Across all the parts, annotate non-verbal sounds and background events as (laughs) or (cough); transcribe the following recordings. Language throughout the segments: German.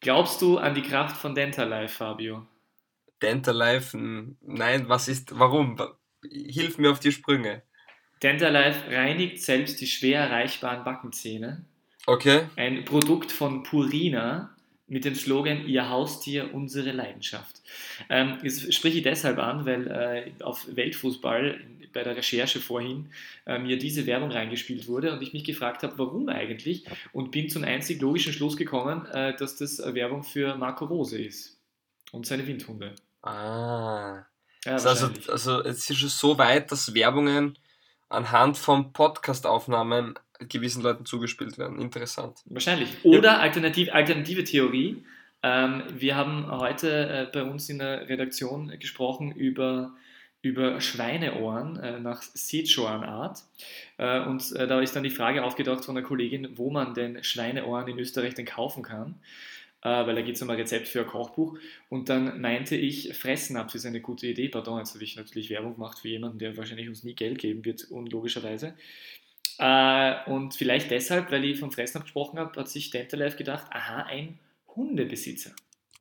Glaubst du an die Kraft von Dentalife, Fabio? Dentalife? Nein, was ist, warum? Hilf mir auf die Sprünge. Dentalife reinigt selbst die schwer erreichbaren Backenzähne. Okay. Ein Produkt von Purina mit dem Slogan Ihr Haustier, unsere Leidenschaft. Ähm, das spreche ich deshalb an, weil äh, auf Weltfußball bei der Recherche vorhin äh, mir diese Werbung reingespielt wurde und ich mich gefragt habe, warum eigentlich und bin zum einzig logischen Schluss gekommen, äh, dass das Werbung für Marco Rose ist und seine Windhunde. Ah. Ja, also, also es ist schon so weit, dass Werbungen anhand von Podcast-Aufnahmen gewissen Leuten zugespielt werden. Interessant. Wahrscheinlich. Oder alternativ, alternative Theorie. Ähm, wir haben heute äh, bei uns in der Redaktion gesprochen über, über Schweineohren äh, nach Sichuan-Art. Äh, und äh, da ist dann die Frage aufgedacht von der Kollegin, wo man denn Schweineohren in Österreich denn kaufen kann. Äh, weil da geht es um ein Rezept für ein Kochbuch. Und dann meinte ich, Fressnapf ist eine gute Idee. Pardon, jetzt habe ich natürlich Werbung gemacht für jemanden, der wahrscheinlich uns nie Geld geben wird, unlogischerweise. Äh, und vielleicht deshalb, weil ich vom Fressen gesprochen habe, hat sich Dentalife gedacht, aha, ein Hundebesitzer.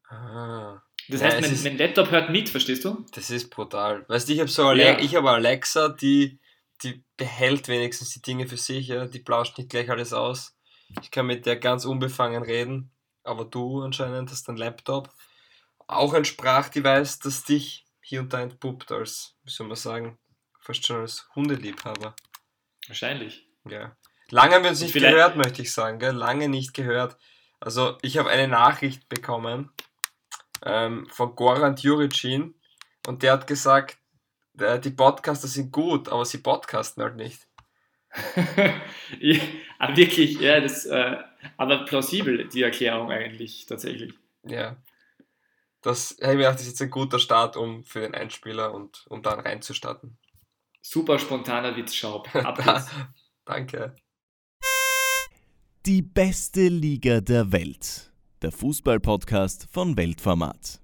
Ah. Das heißt, mein, ist, mein, Laptop hört mit, verstehst du? Das ist brutal. Weißt du, ich habe so Ale ja. ich hab Alexa, die, die behält wenigstens die Dinge für sich, ja? die blauscht nicht gleich alles aus. Ich kann mit der ganz unbefangen reden, aber du anscheinend hast dein Laptop. Auch ein Sprachdevice, das dich hier und da entpuppt als, wie soll man sagen, fast schon als Hundeliebhaber. Wahrscheinlich. Ja. Lange haben wir uns nicht Vielleicht. gehört, möchte ich sagen. Gell? Lange nicht gehört. Also, ich habe eine Nachricht bekommen ähm, von Goran Juricin und der hat gesagt, äh, die Podcaster sind gut, aber sie podcasten halt nicht. (laughs) ja, aber wirklich, ja, das, äh, aber plausibel, die Erklärung eigentlich, tatsächlich. Ja. Das, ich mir gedacht, das ist jetzt ein guter Start um für den Einspieler und um dann reinzustarten. Super spontaner Witz, Schaub. (laughs) Danke. Die beste Liga der Welt. Der Fußball-Podcast von Weltformat.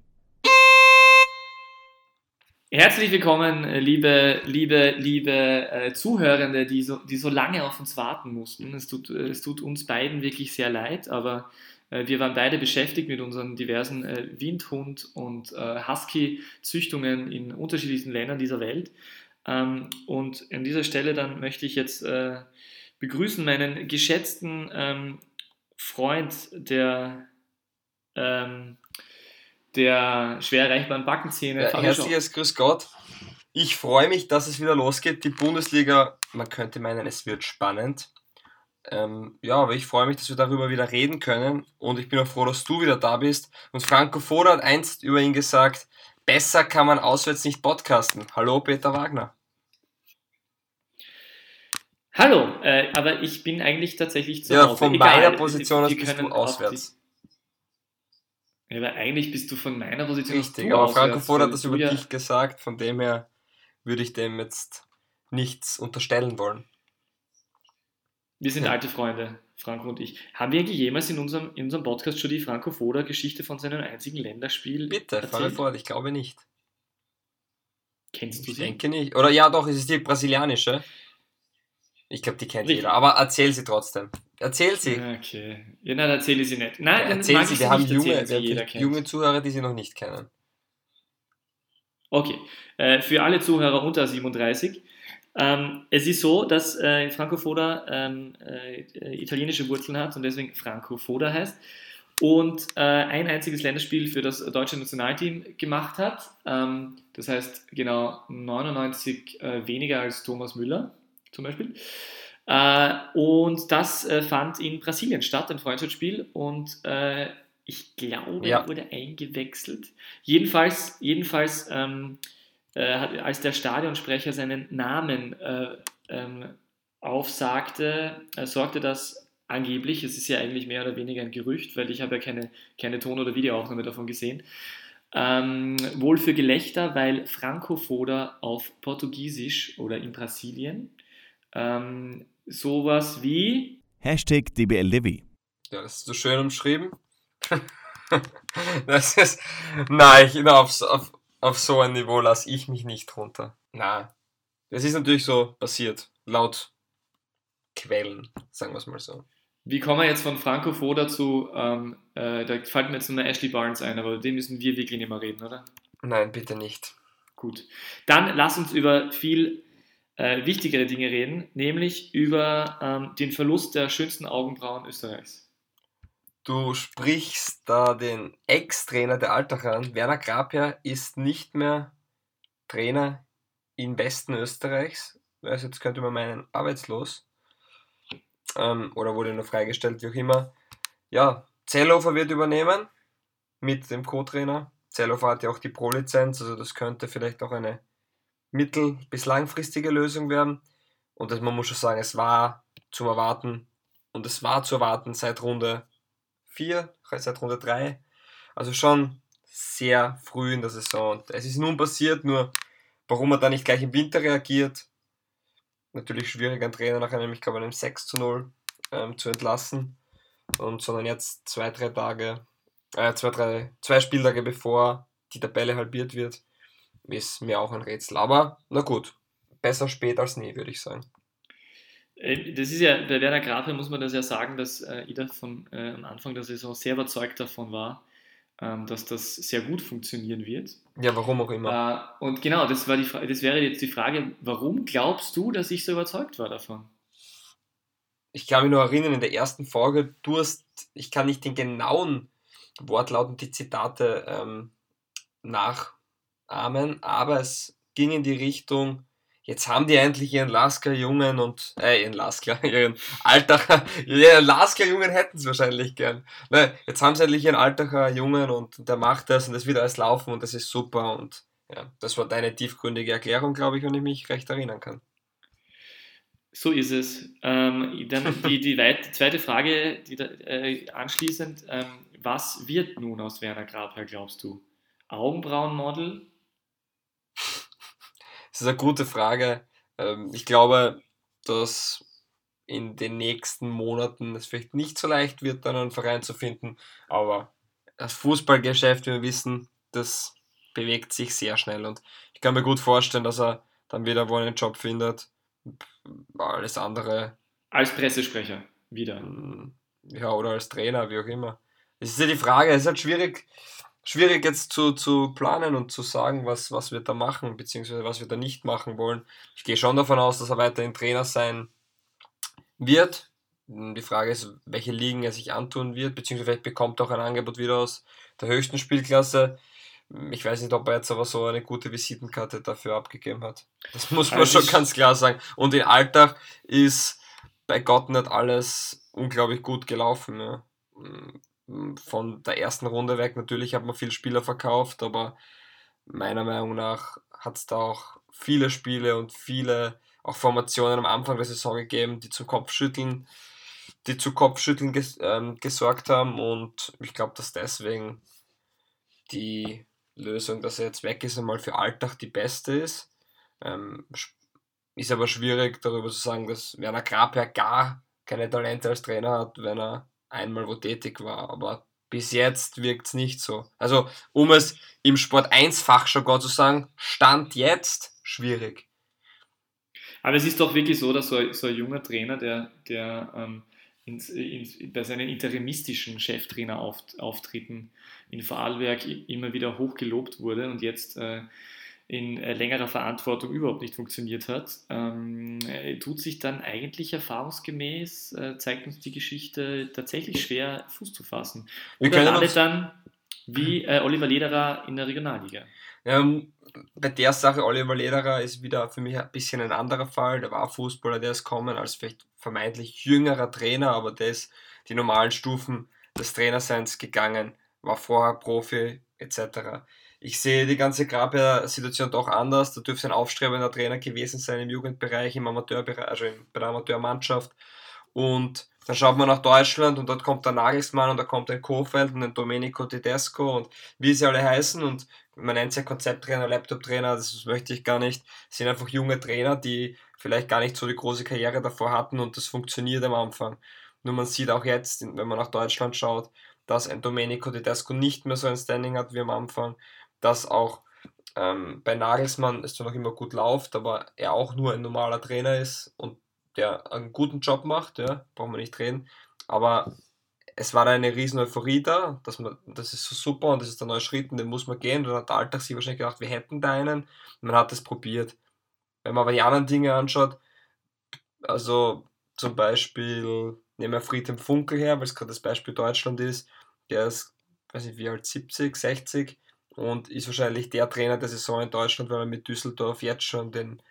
Herzlich willkommen, liebe, liebe, liebe äh, Zuhörende, die so, die so lange auf uns warten mussten. Es tut, es tut uns beiden wirklich sehr leid, aber äh, wir waren beide beschäftigt mit unseren diversen äh, Windhund- und äh, Husky-Züchtungen in unterschiedlichen Ländern dieser Welt. Ähm, und an dieser Stelle dann möchte ich jetzt äh, begrüßen meinen geschätzten ähm, Freund, der, ähm, der schwer erreichbaren Backenzähne. Ja, herzliches Grüß Gott. Ich freue mich, dass es wieder losgeht. Die Bundesliga, man könnte meinen, es wird spannend. Ähm, ja, aber ich freue mich, dass wir darüber wieder reden können und ich bin auch froh, dass du wieder da bist. Und Franco Foda hat einst über ihn gesagt, Besser kann man auswärts nicht podcasten. Hallo, Peter Wagner. Hallo, äh, aber ich bin eigentlich tatsächlich zu ja, Hause. Von Egal, meiner Position aus bist du auswärts. Ja, aber eigentlich bist du von meiner Position Richtig, aber Franco Foda hat das über ja dich gesagt, von dem her würde ich dem jetzt nichts unterstellen wollen. Wir sind ja. alte Freunde. Franco und ich. Haben wir eigentlich jemals in unserem, in unserem Podcast schon die Franco Foda Geschichte von seinem einzigen Länderspiel Bitte, fahre fort, ich glaube nicht. Kennst du ich sie? Ich denke nicht. Oder ja, doch, es ist die brasilianische. Ich glaube, die kennt Richtig. jeder. Aber erzähl sie trotzdem. Erzähl sie. Okay. Ja, nein, erzähle sie nicht. Nein, ja, erzähl sie. Wir haben junge, erzählen, junge Zuhörer, die sie noch nicht kennen. Okay. Äh, für alle Zuhörer unter 37. Ähm, es ist so, dass äh, Franco Foda ähm, äh, italienische Wurzeln hat und deswegen Franco Foda heißt und äh, ein einziges Länderspiel für das deutsche Nationalteam gemacht hat. Ähm, das heißt genau 99 äh, weniger als Thomas Müller zum Beispiel. Äh, und das äh, fand in Brasilien statt, ein Freundschaftsspiel und ich glaube, ja. er wurde eingewechselt. Jedenfalls, jedenfalls ähm, äh, als der Stadionsprecher seinen Namen äh, ähm, aufsagte, äh, sorgte das angeblich, es ist ja eigentlich mehr oder weniger ein Gerücht, weil ich habe ja keine, keine Ton- oder Videoaufnahme davon gesehen, ähm, wohl für Gelächter, weil Franco Foda auf Portugiesisch oder in Brasilien ähm, sowas wie Hashtag DBLDW. Ja, das ist so schön umschrieben. (laughs) das ist, nein, ich, auf, auf, auf so ein Niveau lasse ich mich nicht runter. Na, das ist natürlich so passiert, laut Quellen, sagen wir es mal so. Wie kommen wir jetzt von Franco Foda zu, ähm, äh, da fällt mir jetzt nur Ashley Barnes ein, aber den müssen wir wirklich nicht mehr reden, oder? Nein, bitte nicht. Gut. Dann lass uns über viel äh, wichtigere Dinge reden, nämlich über ähm, den Verlust der schönsten Augenbrauen Österreichs. Du sprichst da den Ex-Trainer der Altacher an. Werner Grabja ist nicht mehr Trainer im Westen Österreichs. Also jetzt könnte man meinen, arbeitslos. Ähm, oder wurde nur freigestellt, wie auch immer. Ja, Zellhofer wird übernehmen mit dem Co-Trainer. Zellhofer hat ja auch die Pro-Lizenz, also das könnte vielleicht auch eine mittel- bis langfristige Lösung werden. Und das, man muss schon sagen, es war zum Erwarten und es war zu erwarten seit Runde 4, seit Runde 3. Also schon sehr früh in der Saison. Und es ist nun passiert, nur warum er da nicht gleich im Winter reagiert. Natürlich schwierig, einen Trainer nach einem, ich glaube, einem 6 zu 0 ähm, zu entlassen. Und sondern jetzt zwei, drei Tage, äh, zwei, drei, zwei Spieltage bevor die Tabelle halbiert wird, ist mir auch ein Rätsel. Aber na gut, besser spät als nie, würde ich sagen. Äh, das ist ja, bei Werner Grafe muss man das ja sagen, dass äh, Ida von äh, am Anfang der Saison sehr überzeugt davon war, ähm, dass das sehr gut funktionieren wird. Ja, warum auch immer. Äh, und genau, das, war die, das wäre jetzt die Frage, warum glaubst du, dass ich so überzeugt war davon? Ich kann mich nur erinnern, in der ersten Folge, du hast, ich kann nicht den genauen Wortlaut und die Zitate ähm, nachahmen, aber es ging in die Richtung, jetzt haben die endlich ihren Lasker-Jungen und, äh, ihren Lasker, (laughs) ihren Altacher, ihren Lasker-Jungen hätten sie wahrscheinlich gern. Ne, jetzt haben sie endlich ihren Altacher-Jungen und der macht das und das wird alles laufen und das ist super und ja, das war deine tiefgründige Erklärung, glaube ich, wenn ich mich recht erinnern kann. So ist es. Ähm, dann (laughs) die, die, weit, zweite Frage, die da, äh, anschließend, ähm, was wird nun aus Werner Grabherr, glaubst du? Augenbrauenmodel das ist eine gute Frage. Ähm, ich glaube, dass in den nächsten Monaten es vielleicht nicht so leicht wird, dann einen Verein zu finden. Aber das Fußballgeschäft, wie wir wissen, das bewegt sich sehr schnell. Und ich kann mir gut vorstellen, dass er dann wieder wo einen Job findet. Alles andere. Als Pressesprecher wieder. Mm, ja, oder als Trainer, wie auch immer. Es ist ja die Frage, es ist halt schwierig schwierig jetzt zu, zu planen und zu sagen, was, was wir da machen, beziehungsweise was wir da nicht machen wollen. Ich gehe schon davon aus, dass er weiterhin Trainer sein wird. Die Frage ist, welche Ligen er sich antun wird, beziehungsweise vielleicht bekommt er auch ein Angebot wieder aus der höchsten Spielklasse. Ich weiß nicht, ob er jetzt aber so eine gute Visitenkarte dafür abgegeben hat. Das muss man also schon ganz klar sagen. Und in Alltag ist bei Gott nicht alles unglaublich gut gelaufen. Ja von der ersten Runde weg. Natürlich hat man viele Spieler verkauft, aber meiner Meinung nach hat es da auch viele Spiele und viele auch Formationen am Anfang der Saison gegeben, die zum Kopfschütteln, die zu Kopfschütteln ges ähm, gesorgt haben und ich glaube, dass deswegen die Lösung, dass er jetzt weg ist, einmal für Alltag die beste ist. Ähm, ist aber schwierig darüber zu sagen, dass Werner Grab ja gar keine Talente als Trainer hat, wenn er einmal wo tätig war, aber bis jetzt wirkt es nicht so. Also, um es im Sport 1-Fach schon gar zu sagen, Stand jetzt schwierig. Aber es ist doch wirklich so, dass so ein, so ein junger Trainer, der, der ähm, ins, ins, bei seinen interimistischen Cheftrainer-Auftritten in Vorarlberg immer wieder hochgelobt wurde und jetzt äh, in äh, längerer Verantwortung überhaupt nicht funktioniert hat, ähm, äh, tut sich dann eigentlich erfahrungsgemäß, äh, zeigt uns die Geschichte tatsächlich schwer Fuß zu fassen. Oder landet dann wie äh, Oliver Lederer in der Regionalliga. Ähm, bei der Sache, Oliver Lederer ist wieder für mich ein bisschen ein anderer Fall. Der war Fußballer, der ist kommen als vielleicht vermeintlich jüngerer Trainer, aber der ist die normalen Stufen des Trainerseins gegangen, war vorher Profi etc ich sehe die ganze Grabher-Situation doch anders. Da dürfte ein aufstrebender Trainer gewesen sein im Jugendbereich, im Amateurbereich, also bei der Amateurmannschaft. Und dann schaut man nach Deutschland und dort kommt der Nagelsmann und da kommt ein Kofeld und ein Domenico Tedesco und wie sie alle heißen und man nennt sie ja Konzepttrainer, Laptop-Trainer, das möchte ich gar nicht. Das sind einfach junge Trainer, die vielleicht gar nicht so die große Karriere davor hatten und das funktioniert am Anfang. Nur man sieht auch jetzt, wenn man nach Deutschland schaut, dass ein Domenico Tedesco nicht mehr so ein Standing hat wie am Anfang dass auch ähm, bei Nagelsmann es zwar noch immer gut läuft, aber er auch nur ein normaler Trainer ist und der einen guten Job macht, ja, brauchen wir nicht reden, Aber es war eine riesen Euphorie da, dass man, das ist so super und das ist der neue Schritt und den muss man gehen. Dann hat der Alltag sich wahrscheinlich gedacht, wir hätten da einen. Und man hat es probiert. Wenn man aber die anderen Dinge anschaut, also zum Beispiel, nehmen wir Friedhelm Funkel her, weil es gerade das Beispiel Deutschland ist, der ist, weiß nicht wie alt, 70, 60 und ist wahrscheinlich der Trainer der Saison in Deutschland, weil er mit Düsseldorf jetzt schon den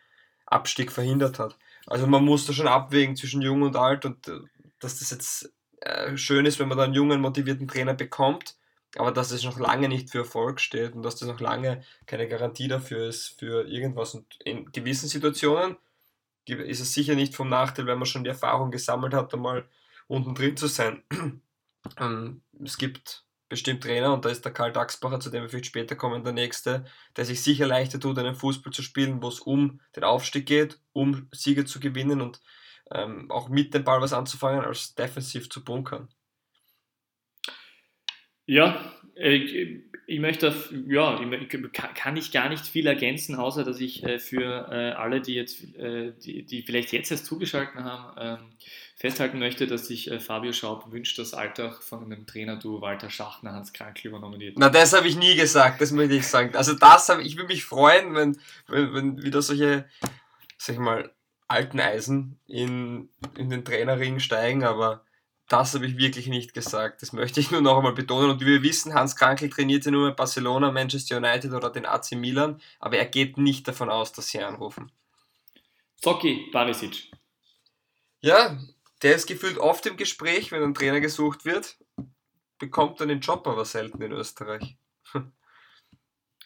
Abstieg verhindert hat. Also man muss da schon abwägen zwischen jung und alt und äh, dass das jetzt äh, schön ist, wenn man da einen jungen, motivierten Trainer bekommt, aber dass es noch lange nicht für Erfolg steht und dass das noch lange keine Garantie dafür ist für irgendwas. Und in gewissen Situationen ist es sicher nicht vom Nachteil, wenn man schon die Erfahrung gesammelt hat, einmal unten drin zu sein. (clears throat) Ähm, es gibt bestimmt Trainer, und da ist der Karl Daxbacher, zu dem wir vielleicht später kommen, der nächste, der sich sicher leichter tut, einen Fußball zu spielen, wo es um den Aufstieg geht, um Siege zu gewinnen und ähm, auch mit dem Ball was anzufangen, als defensiv zu bunkern. Ja, ich, ich möchte, ja, kann ich gar nicht viel ergänzen, außer dass ich äh, für äh, alle, die jetzt, äh, die, die vielleicht jetzt erst zugeschaltet haben, ähm, festhalten möchte, dass sich Fabio Schaub wünscht, dass Alltag von einem Trainer du Walter Schachner Hans Krankl übernommen wird. Na, das habe ich nie gesagt, das möchte ich sagen. Also das habe ich, würde mich freuen, wenn, wenn, wenn wieder solche, sag ich mal, alten Eisen in, in den Trainerring steigen, aber das habe ich wirklich nicht gesagt. Das möchte ich nur noch einmal betonen. Und wie wir wissen, Hans Krankel trainiert ja nur mit Barcelona, Manchester United oder den AC Milan, aber er geht nicht davon aus, dass sie anrufen. Zocki Barisic. Ja, der ist gefühlt oft im Gespräch, wenn ein Trainer gesucht wird, bekommt dann den Job aber selten in Österreich. (laughs)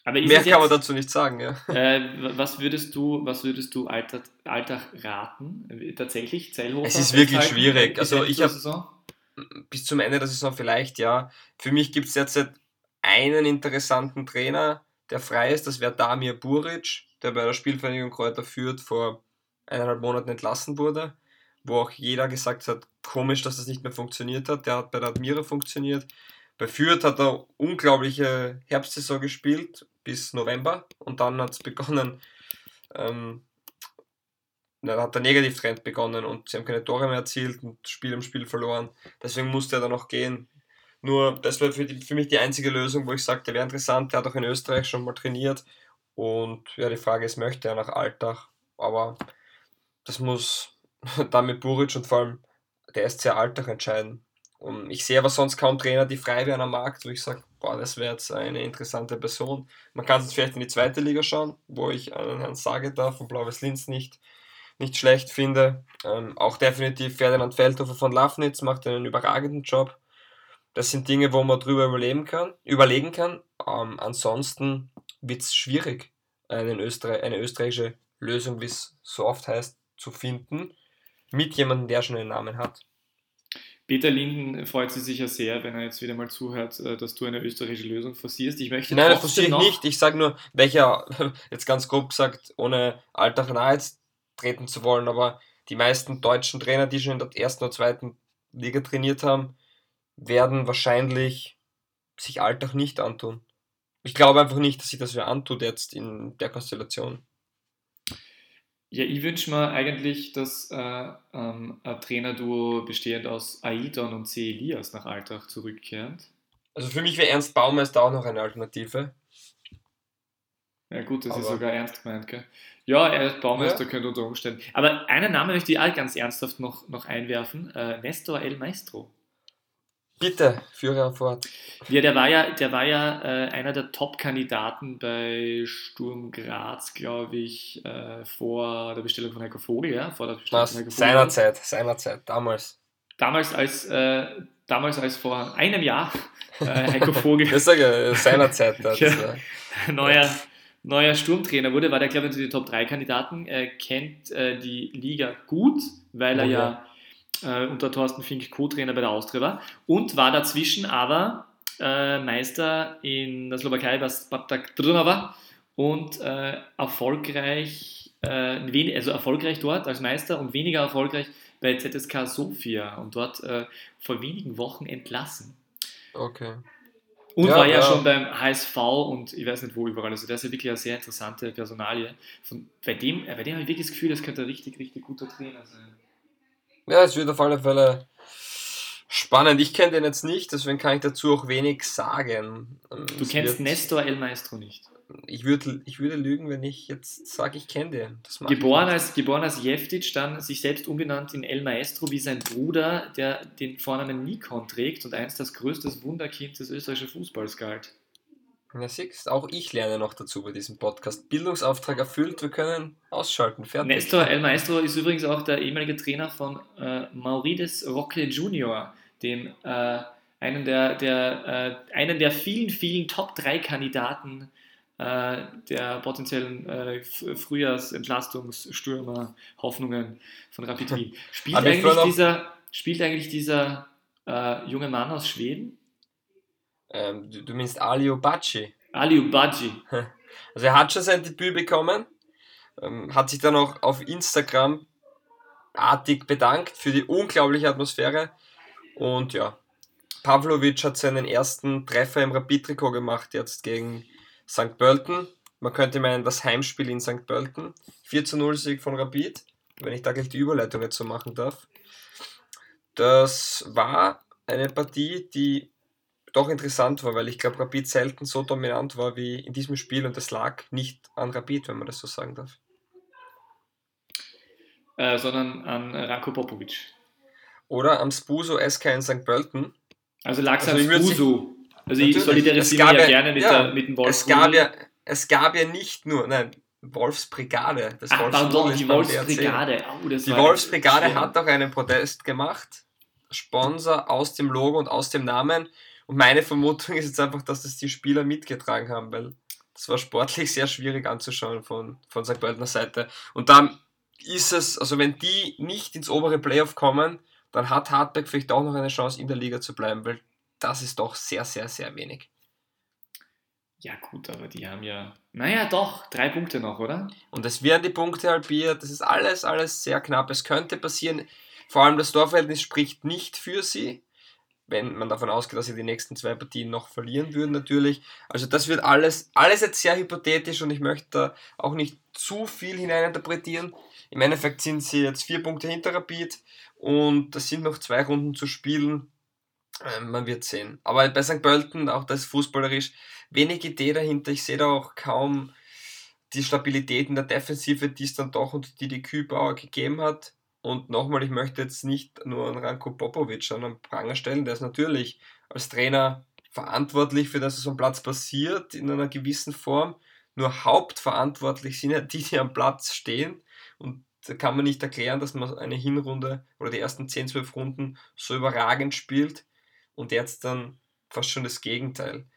Aber Mehr kann jetzt, man dazu nicht sagen, ja. Äh, was würdest du, was würdest du Alltag, Alltag raten? Tatsächlich, Zellhofer? Es ist wirklich schwierig. Also ich habe bis zum Ende der Saison vielleicht, ja. Für mich gibt es derzeit einen interessanten Trainer, der frei ist. Das wäre Damir Buric, der bei der Spielvereinigung Kräuter führt, vor eineinhalb Monaten entlassen wurde. Wo auch jeder gesagt hat, komisch, dass das nicht mehr funktioniert hat. Der hat bei der Admira funktioniert. Bei Fürth hat er unglaubliche Herbstsaison gespielt, bis November und dann hat es (laughs) begonnen, ähm, hat der Negativtrend begonnen und sie haben keine Tore mehr erzielt und Spiel im Spiel verloren. Deswegen musste er dann noch gehen. Nur, das wäre für, für mich die einzige Lösung, wo ich sage, der wäre interessant. Der hat auch in Österreich schon mal trainiert. Und ja, die Frage ist, möchte er nach Alltag? Aber das muss (laughs) dann mit Buric und vor allem der SC Alltag entscheiden. Und ich sehe aber sonst kaum Trainer, die frei wären am Markt, wo ich sage, boah, das wäre jetzt eine interessante Person. Man kann es vielleicht in die zweite Liga schauen, wo ich einen Herrn Sageda von Blaues Linz nicht, nicht schlecht finde. Ähm, auch definitiv Ferdinand Feldhofer von Lafnitz macht einen überragenden Job. Das sind Dinge, wo man drüber überleben kann, überlegen kann. Ähm, ansonsten wird es schwierig, einen Österreich, eine österreichische Lösung, wie es so oft heißt, zu finden, mit jemandem, der schon einen Namen hat. Peter Linden freut sich sicher sehr, wenn er jetzt wieder mal zuhört, äh, dass du eine österreichische Lösung forcierst. Ich möchte Nein, das forciere ich nicht. Ich sage nur, welcher, (laughs) jetzt ganz grob gesagt, ohne Alltag nahe treten zu wollen, aber die meisten deutschen Trainer, die schon in der ersten oder zweiten Liga trainiert haben, werden wahrscheinlich sich Alltag nicht antun. Ich glaube einfach nicht, dass sich das wer antut jetzt in der Konstellation. Ja, ich wünsche mir eigentlich, dass äh, ähm, ein Trainerduo bestehend aus Aidon und C. Elias nach Alltag zurückkehrt. Also für mich wäre Ernst Baumeister auch noch eine Alternative. Ja gut, das Aber ist sogar ernst gemeint, gell? Ja, Ernst Baumeister ja. könnte unter Umständen. Aber einen Namen möchte ich auch ganz ernsthaft noch, noch einwerfen. Äh, Nestor El Maestro. Bitte, führe fort. Ja, der war ja, der war ja äh, einer der Top-Kandidaten bei Sturm Graz, glaube ich, äh, vor der Bestellung von Heiko Vogel, ja? Vor der Bestellung Was? von Heiko Vogel. Seinerzeit, seinerzeit, damals. Damals als, äh, damals als vor einem Jahr äh, Heiko (laughs) Vogel. das sage ich, seinerzeit. Das, ja, neuer, neuer Sturmtrainer wurde, war der, glaube ich, unter die Top 3 Kandidaten, Er kennt äh, die Liga gut, weil er oh, ja, ja äh, unter Thorsten Fink Co-Trainer bei der Austria war und war dazwischen aber äh, Meister in der Slowakei bei Spartak Trnava und äh, erfolgreich, äh, also erfolgreich dort als Meister und weniger erfolgreich bei ZSK Sofia und dort äh, vor wenigen Wochen entlassen. Okay. Und ja, war ja, ja, schon beim HSV und ich weiß nicht wo überall. Also das ist ja wirklich eine sehr interessante Personalie. Von, bei dem, bei dem habe ich wirklich das Gefühl, das könnte ein richtig, richtig guter Trainer sein. Ja, es wird auf alle Fälle Spannend, ich kenne den jetzt nicht, deswegen kann ich dazu auch wenig sagen. Du es kennst Nestor El Maestro nicht? Ich würde, ich würde lügen, wenn ich jetzt sage, ich kenne den. Geboren als, geboren als Jeftic, dann sich selbst umbenannt in El Maestro wie sein Bruder, der den Vornamen Nikon trägt und einst das größte Wunderkind des österreichischen Fußballs galt. Ja, siehst, auch ich lerne noch dazu bei diesem Podcast. Bildungsauftrag erfüllt, wir können ausschalten, fertig. Nestor El Maestro ist übrigens auch der ehemalige Trainer von äh, Maurides Roque Junior, dem äh, einen der, der, äh, einen der vielen, vielen Top-3-Kandidaten äh, der potenziellen äh, Frühjahrsentlastungsstürmer Hoffnungen von Rapid Wien. (laughs) Spielt, eigentlich dieser, spielt eigentlich dieser äh, junge Mann aus Schweden? Ähm, du, du meinst Aliu Baci. Aliu Baci. (laughs) Also er hat schon sein Debüt bekommen, ähm, hat sich dann auch auf Instagram artig bedankt für die unglaubliche Atmosphäre und ja, Pavlovic hat seinen ersten Treffer im Rapid-Trikot gemacht jetzt gegen St. Pölten. Man könnte meinen, das Heimspiel in St. Pölten. 4 zu 0 Sieg von Rapid, wenn ich da gleich die Überleitung jetzt so machen darf. Das war eine Partie, die doch interessant war, weil ich glaube, Rapid selten so dominant war wie in diesem Spiel und es lag nicht an Rapid, wenn man das so sagen darf. Äh, sondern an Ranko Popovic. Oder am Spuso SK in St. Pölten. Also lag es also am Spuso. Also ich solidarisiere mich ja, gerne mit, ja, der, mit dem Wolfs. Es gab, ja, es gab ja nicht nur, nein, Wolfsbrigade. Das Ach, pardon, die Wolfsbrigade. Oh, die Wolfsbrigade hat auch einen Protest gemacht. Sponsor aus dem Logo und aus dem Namen. Und meine Vermutung (laughs) ist jetzt einfach, dass das die Spieler mitgetragen haben, weil das war sportlich sehr schwierig anzuschauen von, von St. Pöltener Seite. Und dann ist es, also wenn die nicht ins obere Playoff kommen, dann hat Hartberg vielleicht auch noch eine Chance in der Liga zu bleiben, weil das ist doch sehr, sehr, sehr wenig. Ja, gut, aber die haben ja, naja, doch, drei Punkte noch, oder? Und es werden die Punkte halbiert, das ist alles, alles sehr knapp. Es könnte passieren, vor allem das Torverhältnis spricht nicht für sie wenn man davon ausgeht, dass sie die nächsten zwei Partien noch verlieren würden natürlich. Also das wird alles, alles jetzt sehr hypothetisch und ich möchte da auch nicht zu viel hineininterpretieren. Im Endeffekt sind sie jetzt vier Punkte hinter Rapid und es sind noch zwei Runden zu spielen. Ähm, man wird sehen. Aber bei St. Pölten, auch das fußballerisch, wenig Idee dahinter. Ich sehe da auch kaum die Stabilität in der Defensive, die es dann doch unter die die Kühlbauer gegeben hat. Und nochmal, ich möchte jetzt nicht nur an Ranko Popovic an den Pranger stellen, der ist natürlich als Trainer verantwortlich für das, was am Platz passiert, in einer gewissen Form. Nur hauptverantwortlich sind ja die, die am Platz stehen. Und da kann man nicht erklären, dass man eine Hinrunde oder die ersten 10, 12 Runden so überragend spielt und jetzt dann fast schon das Gegenteil.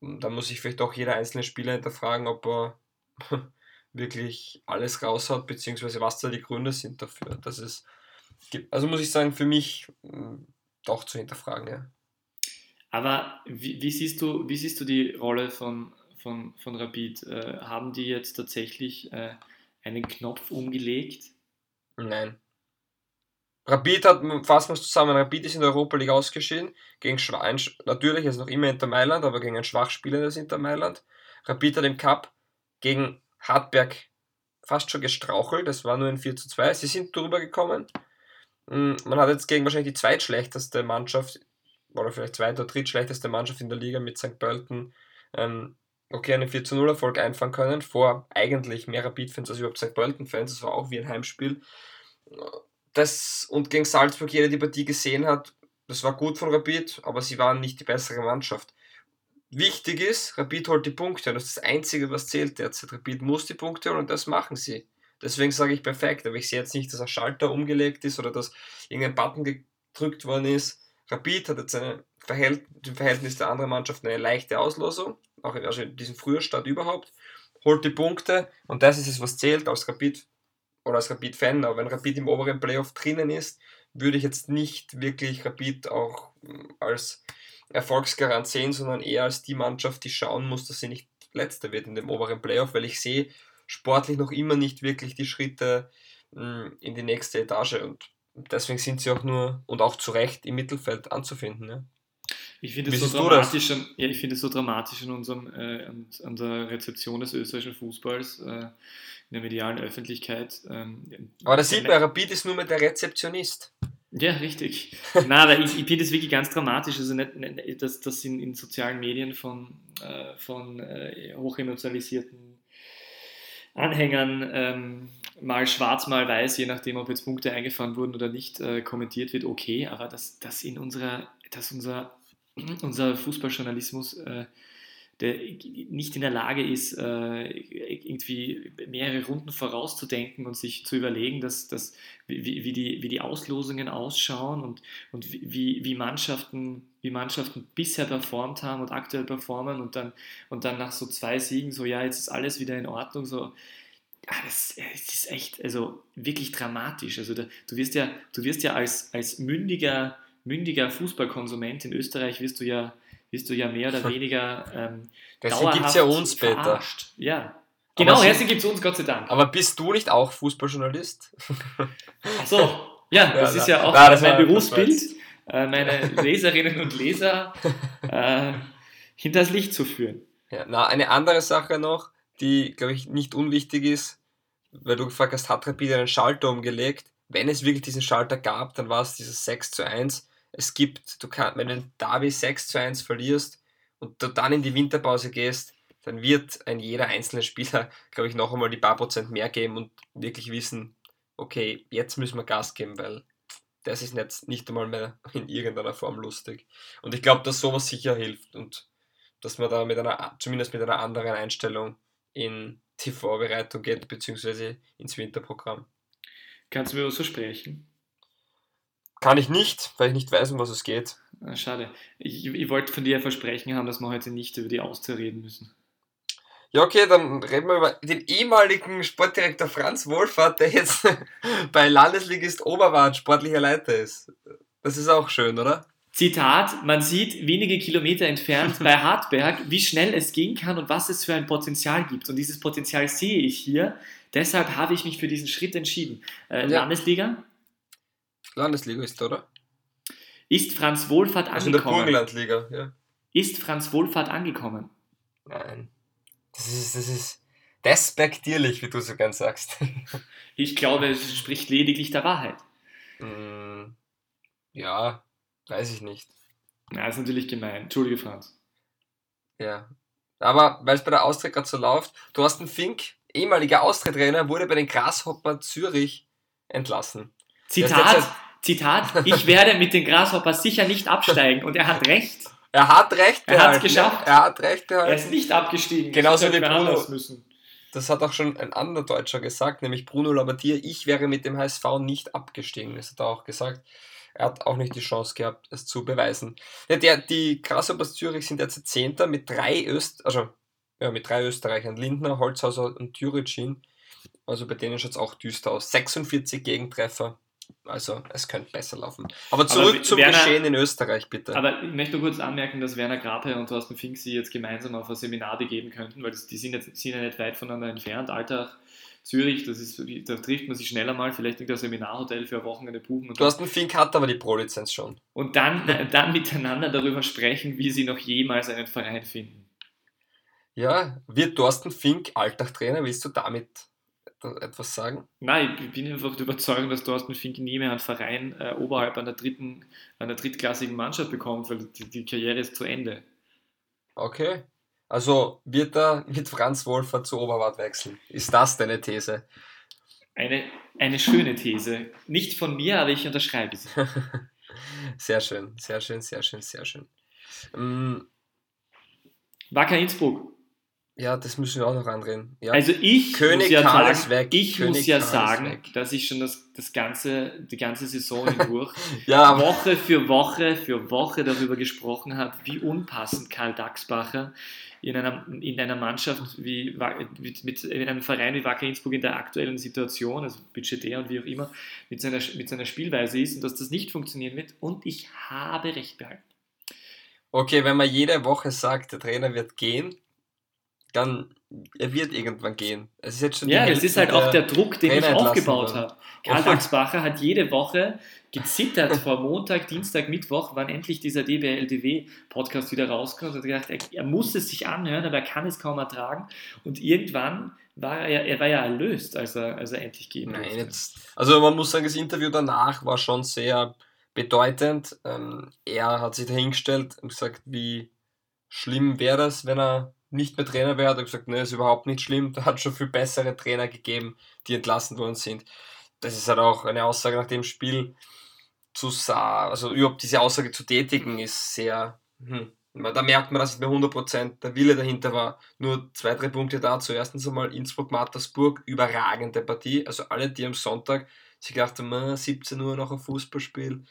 Und da muss sich vielleicht auch jeder einzelne Spieler hinterfragen, ob er (laughs) wirklich alles raushaut, beziehungsweise was da die Gründe sind dafür. Das ist, also muss ich sagen, für mich hm, doch zu hinterfragen, ja. Aber wie, wie, siehst, du, wie siehst du die Rolle von, von, von Rapid? Äh, haben die jetzt tatsächlich äh, einen Knopf umgelegt? Nein. Rapid hat, fassen wir es zusammen, Rapid ist in der Europa League ausgeschieden, gegen Schwein, natürlich, ist noch immer Inter Mailand, aber gegen ein schwach spielendes Inter Mailand. Rapid hat im Cup gegen Hartberg fast schon gestrauchelt. Es war nur ein 4 zu 2. Sie sind drüber gekommen. Man hat jetzt gegen wahrscheinlich die zweitschlechteste Mannschaft oder vielleicht zweite oder drittschlechteste Mannschaft in der Liga mit St. Pölten ähm, okay, einen 4 zu 0 Erfolg einfahren können. Vor eigentlich mehr Rapid-Fans als überhaupt St. Pölten-Fans. Das war auch wie ein Heimspiel. Das, und gegen Salzburg, jeder die Partie gesehen hat, das war gut von Rapid, aber sie waren nicht die bessere Mannschaft wichtig ist, Rapid holt die Punkte. Und das ist das Einzige, was zählt derzeit. Rapid muss die Punkte holen und das machen sie. Deswegen sage ich perfekt, aber ich sehe jetzt nicht, dass ein Schalter umgelegt ist oder dass irgendein Button gedrückt worden ist. Rapid hat jetzt eine Verhält im Verhältnis der anderen Mannschaften eine leichte Auslosung, auch in, also in diesem Frühjahrstart überhaupt, holt die Punkte und das ist es, was zählt als Rapid oder als Rapid-Fan. Aber wenn Rapid im oberen Playoff drinnen ist, würde ich jetzt nicht wirklich Rapid auch hm, als Erfolgsgarant sehen, sondern eher als die Mannschaft, die schauen muss, dass sie nicht letzter wird in dem oberen Playoff, weil ich sehe sportlich noch immer nicht wirklich die Schritte mh, hm, in die nächste Etage und deswegen sind sie auch nur und auch zu Recht im Mittelfeld anzufinden. Ja. Ich finde es, so dramatisch, an, ja, find es so dramatisch in unserem, äh, an, an, der Rezeption des österreichischen Fußballs, äh, in der medialen Öffentlichkeit. Ähm, Aber da sieht man, Rapid ist nur mehr der Rezeptionist. Ja, richtig. (laughs) Na, aber ich, ich finde es wirklich ganz dramatisch, also nicht, nicht dass das in, in sozialen Medien von, äh, von äh, hochemotionalisierten Anhängern ähm, mal schwarz, mal weiß, je nachdem, ob jetzt Punkte eingefahren wurden oder nicht, äh, kommentiert wird, okay, aber dass, dass in unserer, dass unser, unser Fußballjournalismus äh, der nicht in der Lage ist, äh, irgendwie mehrere Runden vorauszudenken und sich zu überlegen, dass, dass, wie, wie, die, wie die Auslosungen ausschauen und, und wie, wie, Mannschaften, wie Mannschaften bisher performt haben und aktuell performen und dann, und dann nach so zwei Siegen so, ja, jetzt ist alles wieder in Ordnung, so, ja, das, das ist echt, also wirklich dramatisch. Also da, du wirst ja, du wirst ja als, als mündiger, mündiger Fußballkonsument in Österreich wirst du ja bist du ja mehr oder weniger ähm, Deswegen gibt es ja uns später. Ja. Genau, Herzlich gibt es uns, Gott sei Dank. Aber bist du nicht auch Fußballjournalist? Ach so, ja, das ja, ist ja auch na, mein war, Berufsbild, äh, meine (laughs) Leserinnen und Leser äh, hinters Licht zu führen. Ja, na, eine andere Sache noch, die, glaube ich, nicht unwichtig ist, weil du gefragt hast, hat Rapid einen Schalter umgelegt? Wenn es wirklich diesen Schalter gab, dann war es dieses 6 zu 1 es gibt, du kannst, wenn du ein Derby 6 zu 1 verlierst und du dann in die Winterpause gehst, dann wird ein jeder einzelne Spieler, (laughs) glaube ich, noch einmal die paar Prozent mehr geben und wirklich wissen, okay, jetzt müssen wir Gas geben, weil das ist nicht, nicht einmal mehr (laughs) in irgendeiner Form lustig. Und ich glaube, dass sowas sicher hilft und dass man da mit einer, zumindest mit einer anderen Einstellung in die Vorbereitung geht, beziehungsweise ins Winterprogramm. Kannst du mir was versprechen? Kann ich nicht, weil ich nicht weiß, um was es geht. Ah, schade. Ich, ich wollte von dir Versprechen haben, dass wir heute nicht über die Austria reden müssen. Ja, okay, dann reden wir über den ehemaligen Sportdirektor Franz Wohlfahrt, der jetzt (laughs) bei Landesligist Oberwart sportlicher Leiter ist. Das ist auch schön, oder? Zitat, man sieht wenige Kilometer entfernt (laughs) bei Hartberg, wie schnell es gehen kann und was es für ein Potenzial gibt. Und dieses Potenzial sehe ich hier. Deshalb habe ich mich für diesen Schritt entschieden. Äh, ja. Landesliga, Landesliga ist, oder? Ist Franz Wohlfahrt angekommen? Also in der Burgenlandliga, ja. Ist Franz Wohlfahrt angekommen? Nein. Das ist, das ist despektierlich, wie du so gern sagst. (laughs) ich glaube, es spricht lediglich der Wahrheit. Mm, ja, weiß ich nicht. Ja, ist natürlich gemein. Entschuldige, Franz. Ja. Aber weil es bei der Austria gerade so läuft, Thorsten Fink, ehemaliger Austria-Trainer, wurde bei den Grashopper Zürich entlassen. Zitat, Zitat, ich werde mit den Grasshoppers sicher nicht absteigen. Und er hat recht. Er hat recht Er hat es geschafft. Er hat recht gehalten. Er ist nicht abgestiegen. Genauso wie Bruno. Müssen. Das hat auch schon ein anderer Deutscher gesagt, nämlich Bruno Labbadia. Ich wäre mit dem HSV nicht abgestiegen. Das hat er auch gesagt. Er hat auch nicht die Chance gehabt, es zu beweisen. Ja, der, die Grasshoppers Zürich sind jetzt Zehnter mit drei Öst, also ja, mit drei Österreichern. Lindner, Holzhauser und Juricin. Also bei denen schaut es auch düster aus. 46 Gegentreffer also es könnte besser laufen. Aber zurück aber zum Werner, Geschehen in Österreich, bitte. Aber ich möchte nur kurz anmerken, dass Werner Grape und Thorsten Fink sie jetzt gemeinsam auf ein Seminar begeben könnten, weil das, die sind, jetzt, sind ja nicht weit voneinander entfernt. Alltag, Zürich, das ist, da trifft man sich schneller mal, vielleicht in der Seminarhotel für ein Wochenende buchen. Thorsten Fink hat aber die Pro-Lizenz schon. Und dann, (laughs) dann miteinander darüber sprechen, wie sie noch jemals einen Verein finden. Ja, wird Thorsten Fink Alltag-Trainer? Willst du damit etwas sagen? Nein, ich bin einfach der Überzeugung, dass Thorsten Fink nie mehr einen Verein äh, oberhalb einer dritten, einer drittklassigen Mannschaft bekommt, weil die, die Karriere ist zu Ende. Okay. Also wird er mit Franz Wolfert zu Oberwart wechseln? Ist das deine These? Eine, eine schöne These. Nicht von mir, aber ich unterschreibe sie. (laughs) sehr schön, sehr schön, sehr schön, sehr schön. Ähm, Wacker Innsbruck. Ja, das müssen wir auch noch anreden. Ja. Also ich König muss ja Karl sagen, weg. Ich König muss ja Karl sagen, dass ich schon das, das ganze, die ganze Saison (laughs) hindurch (laughs) ja, Woche für Woche für Woche darüber gesprochen habe, wie unpassend Karl Daxbacher in einer, in einer Mannschaft wie mit, mit in einem Verein wie Wacker Innsbruck in der aktuellen Situation, also budgetär und wie auch immer, mit seiner, mit seiner Spielweise ist und dass das nicht funktionieren wird. Und ich habe recht behalten. Okay, wenn man jede Woche sagt, der Trainer wird gehen, dann er wird irgendwann gehen. Es ist jetzt schon ja, das ist halt auch der Druck, den ich aufgebaut habe. Karl Daxbacher (laughs) hat jede Woche gezittert vor Montag, Dienstag, Mittwoch, wann endlich dieser DBLDW-Podcast wieder rauskommt und hat gedacht, er, er, muss es sich anhören, aber er kann es kaum ertragen. Und irgendwann war er, er war ja erlöst, als er, als er endlich gehen Nein, jetzt, also man muss sagen, das Interview danach war schon sehr bedeutend. Ähm, er hat sich dahingestellt und gesagt, wie schlimm wäre das, wenn er nicht mehr Trainer wäre. Er hat gesagt, ne, ist überhaupt nicht schlimm. (laughs) Da hat schon viel bessere Trainer gegeben, die entlassen worden sind. Das ist halt auch eine Aussage nach dem Spiel zu sagen, also überhaupt diese Aussage zu tätigen, ist sehr, hm, da merkt man, dass nicht mehr 100% der Wille dahinter war. Nur zwei, drei Punkte dazu. Erstens einmal Innsbruck-Mattersburg, überragende Partie. Also alle, die am Sonntag sich gedacht haben, 17 Uhr noch ein Fußballspiel,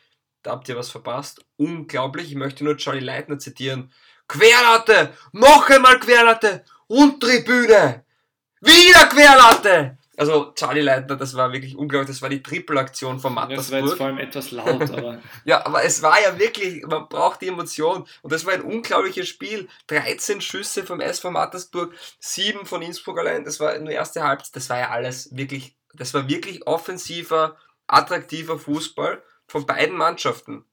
da habt ihr was verpasst. Unglaublich. Ich möchte nur Charlie Leitner zitieren. Querlatte! Noch einmal Querlatte! Und Tribüne! Wieder Querlatte! Also Charlie Leitner, das war wirklich unglaublich, das war die Triple-Aktion von Mattersburg. Das war jetzt vor allem etwas laut, (laughs) aber... ja, aber es war ja wirklich, man braucht die Emotion und das war ein unglaubliches Spiel. 13 Schüsse vom SV Mattersburg, 7 von Innsbruck allein, das war nur erste Halbzeit, das war ja alles wirklich, das war wirklich offensiver, attraktiver Fußball von beiden Mannschaften.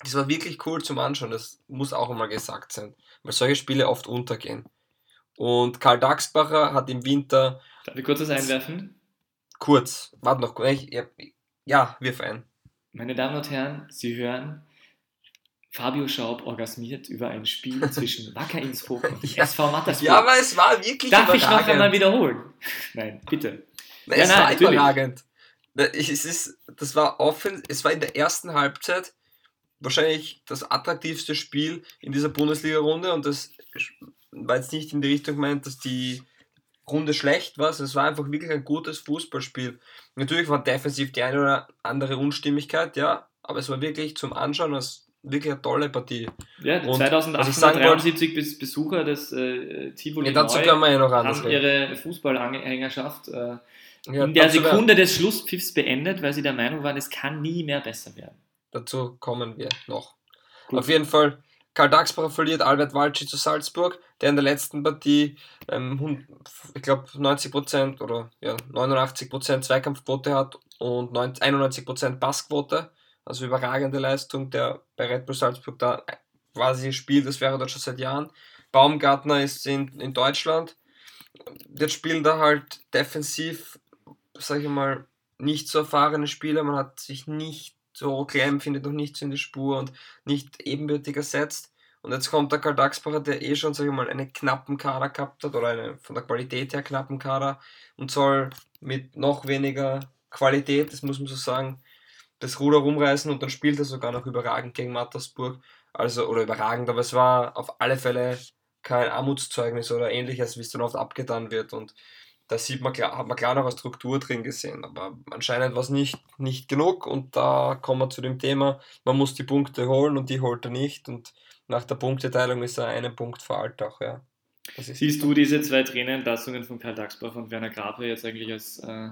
Das war wirklich cool zum Anschauen, das muss auch einmal gesagt sein, weil solche Spiele oft untergehen. Und Karl Daxbacher hat im Winter Darf ich kurz was einwerfen? Kurz, warte noch. Ich, ja, wirf ein. Meine Damen und Herren, Sie hören, Fabio Schaub orgasmiert über ein Spiel (laughs) zwischen Wacker Innsbruck und ja. SV Mattersburg. Ja, aber es war wirklich Darf ich noch einmal wiederholen? (laughs) Nein, bitte. Nein, ja, es nein, war natürlich. überragend. Es, ist, das war offen, es war in der ersten Halbzeit wahrscheinlich das attraktivste Spiel in dieser Bundesliga-Runde und das war jetzt nicht in die Richtung gemeint, dass die Runde schlecht war. Es war einfach wirklich ein gutes Fußballspiel. Natürlich war defensiv die eine oder andere Unstimmigkeit, ja, aber es war wirklich zum Anschauen als wirklich eine tolle Partie. Ja, die 2873 wollte, Besucher des äh, Tivoli ja, dazu können wir ja noch haben reden. ihre Fußballanhängerschaft äh, ja, in der Sekunde des Schlusspfiffs beendet, weil sie der Meinung waren, es kann nie mehr besser werden. Dazu kommen wir noch. Gut. Auf jeden Fall Karl Daxbacher verliert Albert Walci zu Salzburg, der in der letzten Partie, ähm, ich glaube, 90% oder ja, 89% Zweikampfquote hat und 91% Passquote. Also überragende Leistung, der bei Red Bull Salzburg da quasi spielt, das wäre dort schon seit Jahren. Baumgartner ist in, in Deutschland. Jetzt spielen da halt defensiv, sage ich mal, nicht so erfahrene Spieler. Man hat sich nicht so Clem findet noch nichts in die Spur und nicht ebenbürtig ersetzt. Und jetzt kommt der Karl Daxbacher, der eh schon, sag ich mal, einen knappen Kader gehabt hat oder einen von der Qualität her knappen Kader und soll mit noch weniger Qualität, das muss man so sagen, das Ruder rumreißen und dann spielt er sogar noch überragend gegen Mattersburg. Also, oder überragend, aber es war auf alle Fälle kein Armutszeugnis oder ähnliches, wie es dann oft abgetan wird. Und da sieht man klar, hat man klar noch eine Struktur drin gesehen, aber anscheinend war es nicht, nicht genug und da kommen wir zu dem Thema, man muss die Punkte holen und die holt er nicht und nach der Punkteteilung ist er einen Punkt vor Altach, ja. Siehst du diese zwei Trainerentlassungen von Karl Daxbach und Werner Grabre jetzt eigentlich als, äh,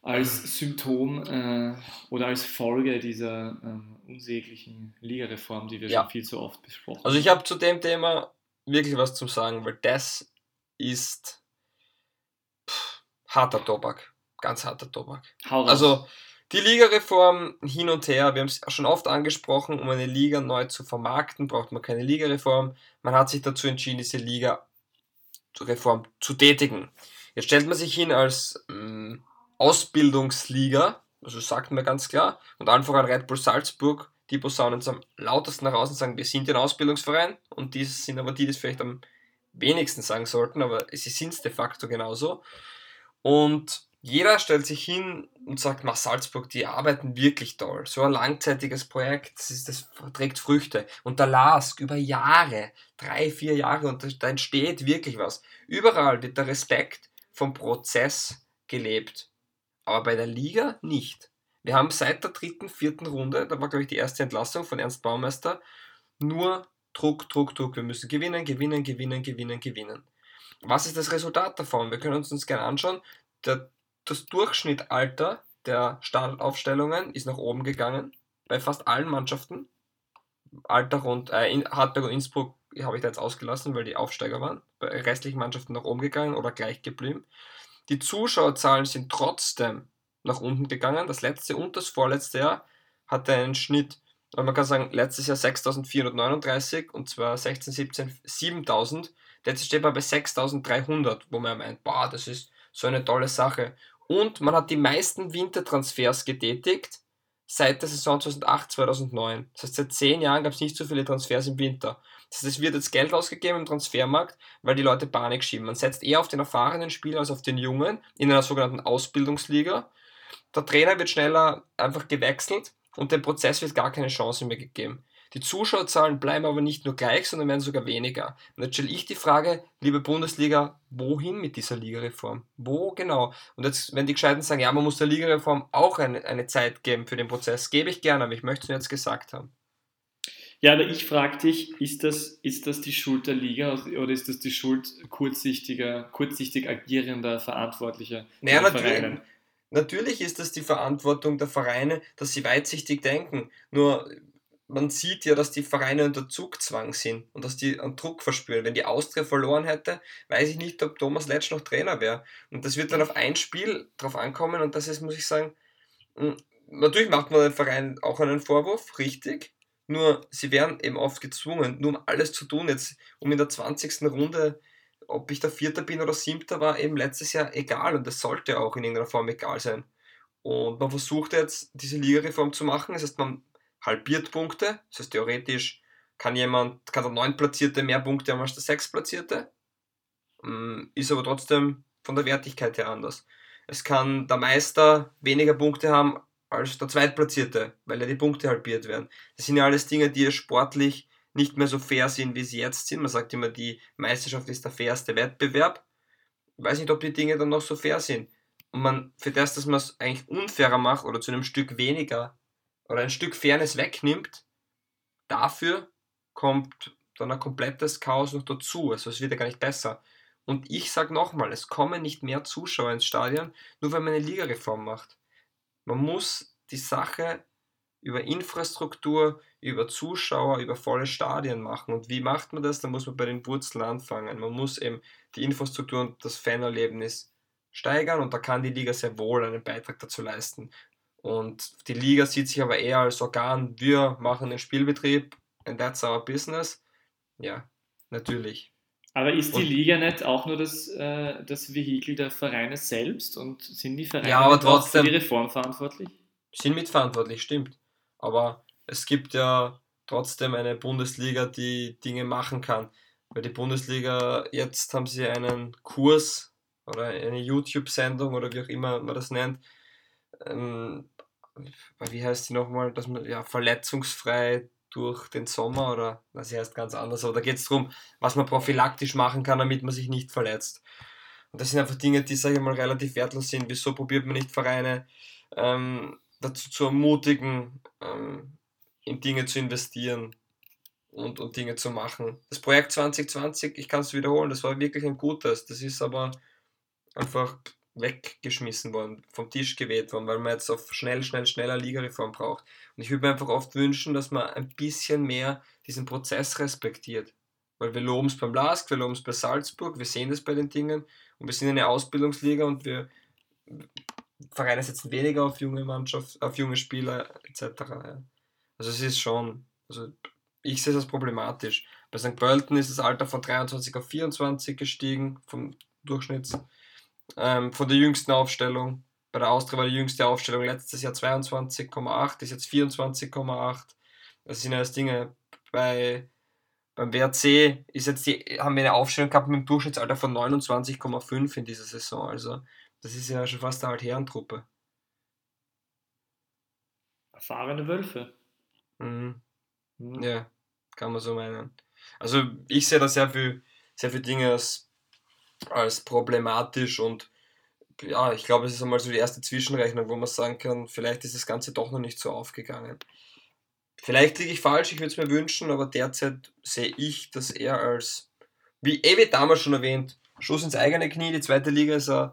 als Symptom äh, oder als Folge dieser äh, unsäglichen Ligareform, die wir ja. schon viel zu oft besprochen haben? Also ich habe zu dem Thema wirklich was zu sagen, weil das ist harter Tobak. Ganz harter Tobak. Also die Ligareform hin und her, wir haben es schon oft angesprochen, um eine Liga neu zu vermarkten, braucht man keine Ligareform. Man hat sich dazu entschieden, diese Liga-Reform zu tätigen. Jetzt stellt man sich hin als ähm, Ausbildungsliga, also sagt man ganz klar, und einfach an Red Bull Salzburg, die posaunen am lautesten heraus und sagen, wir sind ein Ausbildungsverein und die sind aber die, die es vielleicht am wenigsten sagen sollten, aber sie sind es de facto genauso. Und jeder stellt sich hin und sagt, mach Salzburg, die arbeiten wirklich toll. So ein langzeitiges Projekt, das, ist, das trägt Früchte. Und der LASK über Jahre, drei, vier Jahre, und da entsteht wirklich was. Überall wird der Respekt vom Prozess gelebt. Aber bei der Liga nicht. Wir haben seit der dritten, vierten Runde, da war glaube ich die erste Entlassung von Ernst Baumeister, nur Druck, Druck, Druck. Wir müssen gewinnen, gewinnen, gewinnen, gewinnen, gewinnen. Was ist das Resultat davon? Wir können uns das gerne anschauen. Der, das Durchschnittalter der Startaufstellungen ist nach oben gegangen bei fast allen Mannschaften. Alter rund, äh, in Hartberg und Innsbruck habe ich da jetzt ausgelassen, weil die Aufsteiger waren. Bei restlichen Mannschaften nach oben gegangen oder gleich geblieben. Die Zuschauerzahlen sind trotzdem nach unten gegangen. Das letzte und das vorletzte Jahr hatte einen Schnitt, man kann sagen, letztes Jahr 6439 und zwar 16, 17, 7000. Jetzt steht man bei 6300, wo man meint, boah, das ist so eine tolle Sache. Und man hat die meisten Wintertransfers getätigt seit der Saison 2008, 2009. Das heißt, seit zehn Jahren gab es nicht so viele Transfers im Winter. Das heißt, es wird jetzt Geld ausgegeben im Transfermarkt, weil die Leute Panik schieben. Man setzt eher auf den erfahrenen Spieler als auf den jungen in einer sogenannten Ausbildungsliga. Der Trainer wird schneller einfach gewechselt und dem Prozess wird gar keine Chance mehr gegeben. Die Zuschauerzahlen bleiben aber nicht nur gleich, sondern werden sogar weniger. Und jetzt stelle ich die Frage, liebe Bundesliga, wohin mit dieser Ligareform? Wo genau? Und jetzt, wenn die Gescheiten sagen, ja, man muss der Ligareform auch eine, eine Zeit geben für den Prozess, gebe ich gerne, aber ich möchte es jetzt gesagt haben. Ja, aber ich frage dich, ist das, ist das die Schuld der Liga oder ist das die Schuld kurzsichtiger, kurzsichtig agierender Verantwortlicher? Naja, natürlich, natürlich ist das die Verantwortung der Vereine, dass sie weitsichtig denken. Nur man sieht ja, dass die Vereine unter Zugzwang sind und dass die einen Druck verspüren. Wenn die Austria verloren hätte, weiß ich nicht, ob Thomas Letsch noch Trainer wäre. Und das wird dann auf ein Spiel drauf ankommen und das ist, muss ich sagen, hm, natürlich macht man den Verein auch einen Vorwurf, richtig. Nur sie werden eben oft gezwungen, nur um alles zu tun, jetzt um in der 20. Runde, ob ich der Vierter bin oder Siebter, war eben letztes Jahr egal und das sollte auch in irgendeiner Form egal sein. Und man versucht jetzt diese Ligareform zu machen, das heißt, man halbiert Punkte. Das heißt, theoretisch kann jemand, kann der 9 Platzierte mehr Punkte haben als der 6 Platzierte. Mm, ist aber trotzdem von der Wertigkeit her anders. Es kann der Meister weniger Punkte haben als der Zweitplatzierte, weil ja die Punkte halbiert werden. Das sind ja alles Dinge, die sportlich nicht mehr so fair sind, wie sie jetzt sind. Man sagt immer, die Meisterschaft ist der fairste Wettbewerb. Ich weiß nicht, ob die Dinge dann noch so fair sind. Und man, für das, dass man es eigentlich unfairer macht oder zu einem Stück weniger oder ein Stück Fairness wegnimmt, dafür kommt dann ein komplettes Chaos noch dazu. Also es wird ja gar nicht besser. Und ich sage nochmal, es kommen nicht mehr Zuschauer ins Stadion, nur wenn man eine Ligareform macht. Man muss die Sache über Infrastruktur, über Zuschauer, über volle Stadien machen. Und wie macht man das? Da muss man bei den Wurzeln anfangen. Man muss eben die Infrastruktur und das Fanerlebnis steigern und da kann die Liga sehr wohl einen Beitrag dazu leisten. Und die Liga sieht sich aber eher als Organ, wir machen den Spielbetrieb and that's our business. Ja, natürlich. Aber ist die Liga nicht auch nur das, äh, das Vehikel der Vereine selbst und sind die Vereine ja, aber trotzdem, für die Reform verantwortlich? Sind mitverantwortlich, stimmt. Aber es gibt ja trotzdem eine Bundesliga, die Dinge machen kann. Weil die Bundesliga, jetzt haben sie einen Kurs oder eine YouTube-Sendung oder wie auch immer man das nennt, ähm, wie heißt die nochmal, dass man ja verletzungsfrei durch den Sommer oder na, sie heißt ganz anders, aber da geht es darum, was man prophylaktisch machen kann, damit man sich nicht verletzt. Und das sind einfach Dinge, die, sage ich mal, relativ wertlos sind. Wieso probiert man nicht Vereine ähm, dazu zu ermutigen, ähm, in Dinge zu investieren und, und Dinge zu machen? Das Projekt 2020, ich kann es wiederholen, das war wirklich ein gutes. Das ist aber einfach weggeschmissen worden, vom Tisch geweht worden, weil man jetzt auf schnell, schnell, schneller Ligareform braucht. Und ich würde mir einfach oft wünschen, dass man ein bisschen mehr diesen Prozess respektiert. Weil wir loben es beim Lask, wir loben es bei Salzburg, wir sehen das bei den Dingen und wir sind eine Ausbildungsliga und wir Vereine setzen weniger auf junge Mannschaft, auf junge Spieler etc. Also es ist schon, also ich sehe es als problematisch. Bei St. Pölten ist das Alter von 23 auf 24 gestiegen, vom Durchschnitts ähm, von der jüngsten Aufstellung. Bei der Austria war die jüngste Aufstellung letztes Jahr 22,8, ist jetzt 24,8. Das sind alles Dinge. Bei, beim WRC ist jetzt die, haben wir eine Aufstellung gehabt mit einem Durchschnittsalter von 29,5 in dieser Saison. Also das ist ja schon fast eine Altherrentruppe. Erfahrene Wölfe. Mhm. Mhm. Ja, kann man so meinen. Also ich sehe da sehr viel, sehr viele Dinge als als problematisch und ja, ich glaube, es ist einmal so die erste Zwischenrechnung, wo man sagen kann, vielleicht ist das Ganze doch noch nicht so aufgegangen. Vielleicht liege ich falsch, ich würde es mir wünschen, aber derzeit sehe ich das eher als, wie Ewi damals schon erwähnt, Schuss ins eigene Knie. Die zweite Liga ist eine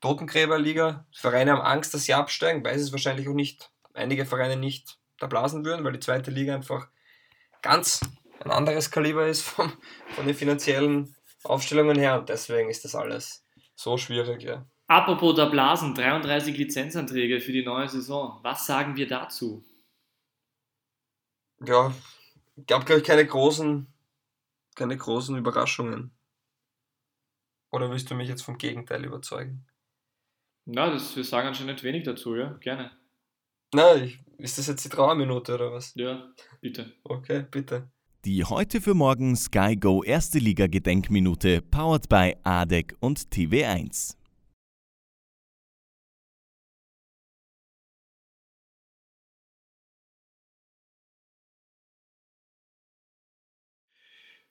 Totengräberliga. Vereine haben Angst, dass sie absteigen, weil es wahrscheinlich auch nicht, einige Vereine nicht da blasen würden, weil die zweite Liga einfach ganz ein anderes Kaliber ist (laughs) von, von den finanziellen Aufstellungen her und deswegen ist das alles so schwierig, ja. Apropos der Blasen, 33 Lizenzanträge für die neue Saison. Was sagen wir dazu? Ja, gab glaube ich keine großen, keine großen Überraschungen. Oder willst du mich jetzt vom Gegenteil überzeugen? Na, das, wir sagen anscheinend wenig dazu, ja, gerne. Nein, ist das jetzt die Trauerminute oder was? Ja, bitte. Okay, bitte. Die heute für morgen Sky Go Erste Liga Gedenkminute powered by ADEC und TV1.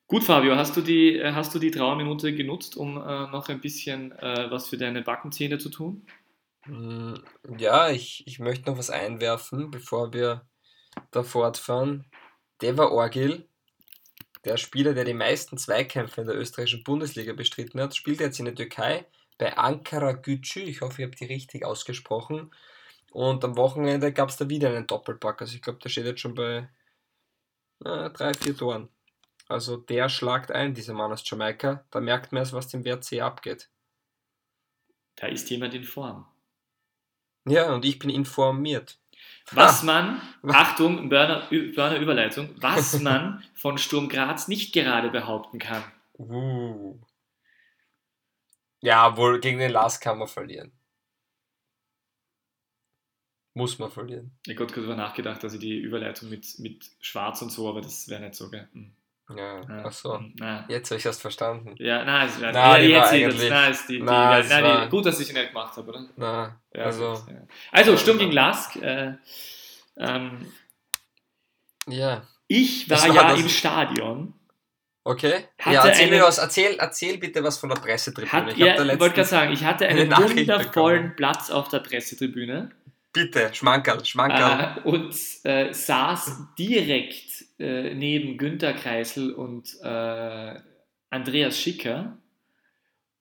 Gut, Fabio, hast du die, äh, hast du die Trauerminute genutzt, um äh, noch ein bisschen äh, was für deine Backenzähne zu tun? Mm, ja, ich, ich möchte noch was einwerfen, bevor wir da fortfahren. Deva Orgil, der Spieler, der die meisten Zweikämpfe in der österreichischen Bundesliga bestritten hat, spielt jetzt in der Türkei bei Ankara Gücü. Ich hoffe, ich habe die richtig ausgesprochen. Und am Wochenende gab es da wieder einen Doppelpack. Also ich glaube, der steht jetzt schon bei äh, drei, vier Toren. Also der schlagt ein, dieser Mann aus Jamaika. Da merkt man erst, was dem WRC abgeht. Da ist jemand in Form. Ja, und ich bin informiert. Was man, Achtung, Burner, Burner Überleitung, was (laughs) man von Sturm Graz nicht gerade behaupten kann. Uh. Ja, wohl gegen den Last kann man verlieren. Muss man verlieren. Ich habe gerade darüber nachgedacht, dass ich die Überleitung mit, mit Schwarz und so, aber das wäre nicht so, gell? Hm. Ja, ja. ach so. Na. Jetzt habe ich das verstanden. Ja, nein, ist, na, na, die jetzt eigentlich, das, na, ist die, na, die, na, die, gut, dass ich sie nicht gemacht habe, oder? Na, ja, also, gut, ja. also Sturm gegen Lask. Äh, ähm, ja. Ich war, war ja im Stadion. Okay. Ja, erzähl eine, mir was. Erzähl, erzähl bitte was von der Pressetribüne. Hat, ich ja, wollte gerade sagen, ich hatte einen wundervollen Platz auf der Pressetribüne. Bitte, Schmankerl, Schmankerl. Äh, und äh, saß direkt äh, neben Günter Kreisel und äh, Andreas Schicker.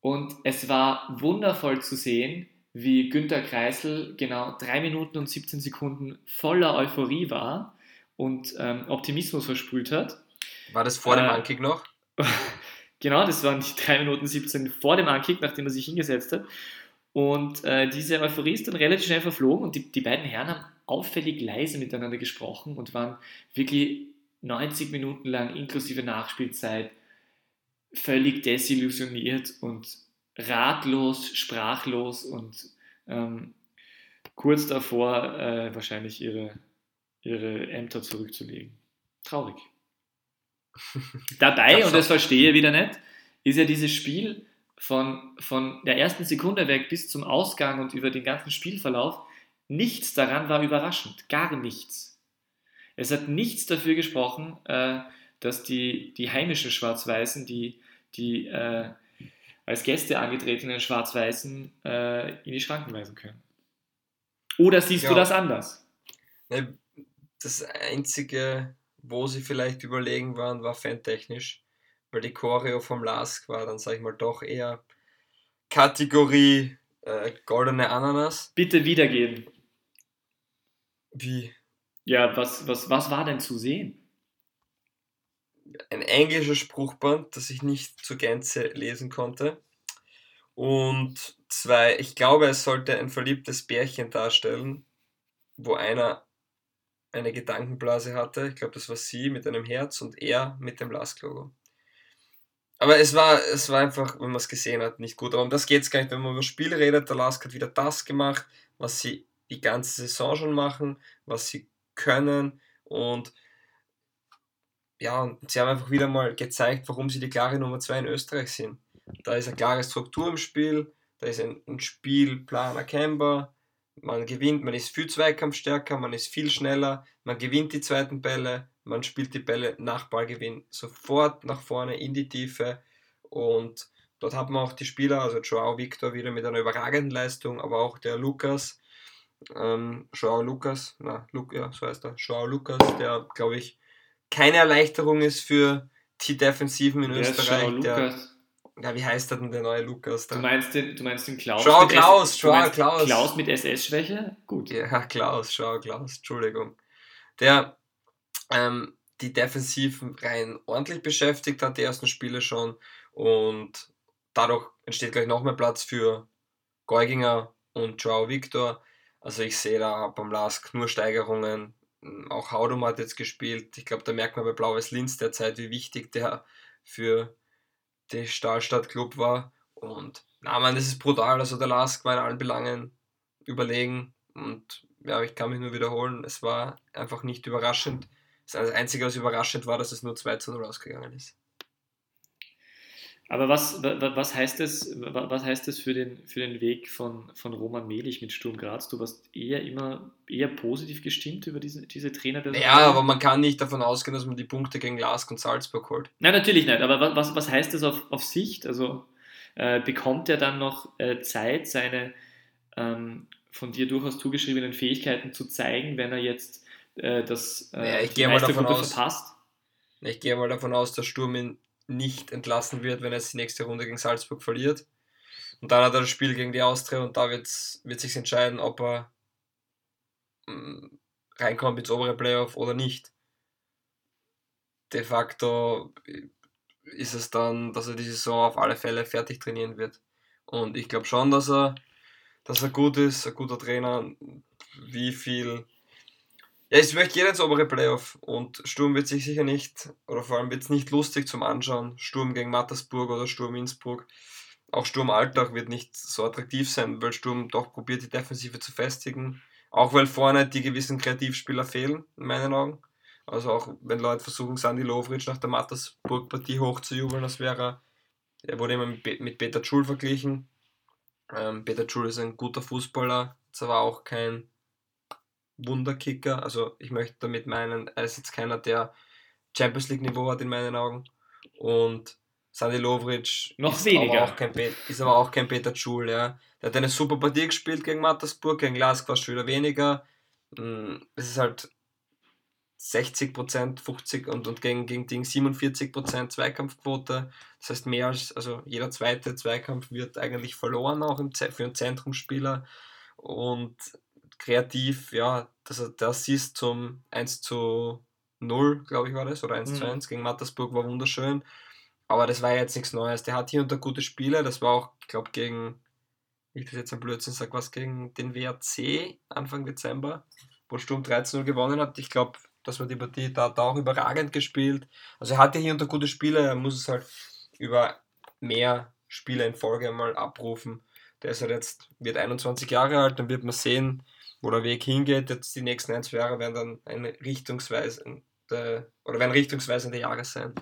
Und es war wundervoll zu sehen, wie Günter Kreisel genau drei Minuten und 17 Sekunden voller Euphorie war und ähm, Optimismus versprüht hat. War das vor dem äh, Ankick noch? (laughs) genau, das waren die drei Minuten 17 vor dem Ankick, nachdem er sich hingesetzt hat. Und äh, diese Euphorie ist dann relativ schnell verflogen und die, die beiden Herren haben auffällig leise miteinander gesprochen und waren wirklich 90 Minuten lang inklusive Nachspielzeit völlig desillusioniert und ratlos, sprachlos und ähm, kurz davor äh, wahrscheinlich ihre, ihre Ämter zurückzulegen. Traurig. (laughs) Dabei, und das verstehe ich wieder nicht, ist ja dieses Spiel von, von der ersten Sekunde weg bis zum Ausgang und über den ganzen Spielverlauf, nichts daran war überraschend. Gar nichts. Es hat nichts dafür gesprochen, äh, dass die, die heimischen Schwarz-Weißen, die, die äh, als Gäste angetretenen Schwarz-Weißen äh, in die Schranken weisen können. Oder siehst ja. du das anders? Das Einzige, wo sie vielleicht überlegen waren, war fantechnisch weil die Choreo vom Lask war dann, sag ich mal, doch eher Kategorie äh, goldene Ananas. Bitte wiedergeben. Wie? Ja, was, was, was war denn zu sehen? Ein englisches Spruchband, das ich nicht zur Gänze lesen konnte. Und zwei, ich glaube, es sollte ein verliebtes Bärchen darstellen, wo einer eine Gedankenblase hatte. Ich glaube, das war sie mit einem Herz und er mit dem Lask-Logo. Aber es war, es war einfach, wenn man es gesehen hat, nicht gut. Aber um das geht es gar nicht, wenn man über Spiel redet. Der Lask hat wieder das gemacht, was sie die ganze Saison schon machen, was sie können. Und ja, sie haben einfach wieder mal gezeigt, warum sie die klare Nummer 2 in Österreich sind. Da ist eine klare Struktur im Spiel, da ist ein, ein Spielplan erkennbar. Man gewinnt, man ist viel zweikampfstärker, man ist viel schneller, man gewinnt die zweiten Bälle, man spielt die Bälle nach Ballgewinn sofort nach vorne in die Tiefe und dort hat man auch die Spieler, also Joao Victor wieder mit einer überragenden Leistung, aber auch der Lukas, ähm, Joao Lukas, na, Lu ja, so heißt er, Joao Lukas, der glaube ich keine Erleichterung ist für die Defensiven in der Österreich. Der, ja, wie heißt der denn der neue Lukas? Du meinst den, du meinst den Klaus? Joao Klaus, Joao Klaus. Klaus mit SS-Schwäche? Gut. Ja, Klaus, Joao Klaus, Entschuldigung. Der ähm, die Defensiven rein ordentlich beschäftigt hat, die ersten Spiele schon. Und dadurch entsteht gleich noch mehr Platz für Geuginger und Joao Victor. Also ich sehe da beim Lask nur Steigerungen. Auch Haudum hat jetzt gespielt. Ich glaube, da merkt man bei Blaues Linz derzeit, wie wichtig der für die Stahlstadt Club war. Und na man, das ist brutal. Also der Lask war in allen Belangen überlegen. Und ja, ich kann mich nur wiederholen, es war einfach nicht überraschend. Das Einzige, was überraschend war, dass es nur 2 zu 0 ausgegangen ist. Aber was, was, heißt das, was heißt das für den, für den Weg von, von Roman Melich mit Sturm Graz? Du warst eher immer eher positiv gestimmt über diese, diese Trainer. Ja, aber man kann nicht davon ausgehen, dass man die Punkte gegen Lask und Salzburg holt. Nein, natürlich nicht. Aber was, was heißt das auf, auf Sicht? Also äh, bekommt er dann noch äh, Zeit, seine ähm, von dir durchaus zugeschriebenen Fähigkeiten zu zeigen, wenn er jetzt äh, das äh, ja, ich gehe mal davon aus, verpasst? Ich gehe mal davon aus, dass Sturm ihn nicht entlassen wird, wenn er jetzt die nächste Runde gegen Salzburg verliert. Und dann hat er das Spiel gegen die Austria und da wird's, wird sich entscheiden, ob er mh, mm, reinkommt ins obere Playoff oder nicht. De facto ist es dann, dass er die Saison auf alle Fälle fertig trainieren wird. Und ich glaube schon, dass er, dass er gut ist, ein guter Trainer. Wie viel ja, es möchte jeder ins obere Playoff und Sturm wird sich sicher nicht, oder vor allem wird es nicht lustig zum Anschauen. Sturm gegen Mattersburg oder Sturm Innsbruck. Auch Sturm Alltag wird nicht so attraktiv sein, weil Sturm doch probiert, die Defensive zu festigen. Auch weil vorne die gewissen Kreativspieler fehlen, in meinen Augen. Also auch wenn Leute versuchen, Sandy Lovric nach der Mattersburg-Partie hochzujubeln, das wäre, er wurde immer mit, mit Peter Schul verglichen. Ähm, Peter Schul ist ein guter Fußballer, aber auch kein Wunderkicker. Also ich möchte damit meinen, er ist jetzt keiner, der Champions League Niveau hat in meinen Augen. Und Sandy Lovric noch ist weniger. Aber auch kein ist aber auch kein Peter Schul, ja. Der hat eine super Partie gespielt gegen Mattersburg, gegen es schon wieder weniger. Mm, es ist halt 60%, 50% und, und gegen, gegen Ding 47% Zweikampfquote. Das heißt, mehr als, also jeder zweite Zweikampf wird eigentlich verloren, auch im, für einen Zentrumspieler. Und kreativ, ja, dass er der Assist zum 1 zu 0, glaube ich, war das, oder 1 mhm. zu 1 gegen Mattersburg war wunderschön. Aber das war jetzt nichts Neues. Der hat hier und da gute Spiele. Das war auch, ich glaube, gegen, ich das jetzt ein Blödsinn sage, was gegen den WRC Anfang Dezember, wo Sturm 13-0 gewonnen hat. Ich glaube, dass man die Partie da, da auch überragend gespielt. Also er hatte hier und da gute Spiele, er muss es halt über mehr Spiele in Folge mal abrufen. Der ist halt jetzt, wird 21 Jahre alt, dann wird man sehen, wo der Weg hingeht. Jetzt die nächsten ein, zwei Jahre werden dann eine richtungsweisende oder werden richtungsweisende Jahre sein.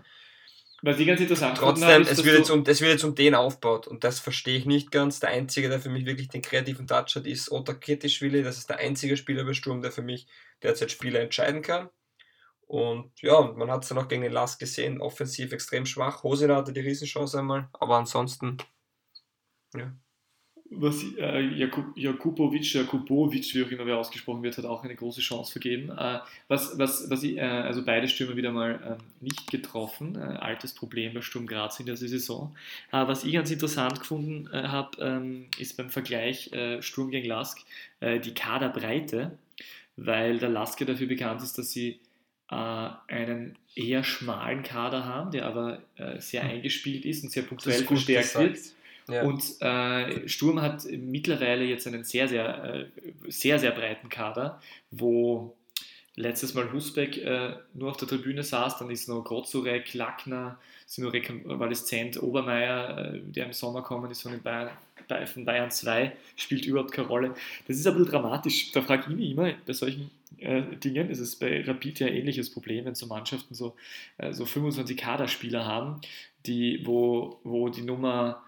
Was ich ganz interessant Trotzdem, ist, es, wird jetzt um, es wird jetzt um den aufgebaut und das verstehe ich nicht ganz. Der Einzige, der für mich wirklich den kreativen Touch hat, ist Otta Ketischwili. Das ist der einzige Spieler bei Sturm, der für mich derzeit Spieler entscheiden kann. Und ja, man hat es dann auch gegen den Last gesehen, offensiv extrem schwach. Hosina hatte die Riesenchance einmal, aber ansonsten, ja was äh, Jakub, Jakubovic, Jakubovic, wie auch immer wer ausgesprochen wird, hat auch eine große Chance vergeben. Äh, was, was, was ich, äh, also beide Stürmer wieder mal ähm, nicht getroffen, äh, altes Problem bei Sturm Graz in der Saison. Äh, was ich ganz interessant gefunden äh, habe, ähm, ist beim Vergleich Sturm gegen Lask die Kaderbreite, weil der Lask ja dafür bekannt ist, dass sie einen eher schmalen Kader haben, der aber sehr hm. eingespielt ist und sehr punktuell verstärkt wird. Ja. Und äh, Sturm hat mittlerweile jetzt einen sehr, sehr, äh, sehr, sehr breiten Kader, wo letztes Mal Husbeck äh, nur auf der Tribüne saß, dann ist noch Grozurek, Lackner, sind nur rekonvaleszent, Obermeier, äh, der im Sommer kommen ist von, den Bayern, von Bayern 2, spielt überhaupt keine Rolle. Das ist ein bisschen dramatisch. Da frage ich mich immer bei solchen äh, Dingen, ist es bei Rapid ja ein ähnliches Problem, wenn so Mannschaften so, äh, so 25 Kaderspieler haben, die, wo, wo die Nummer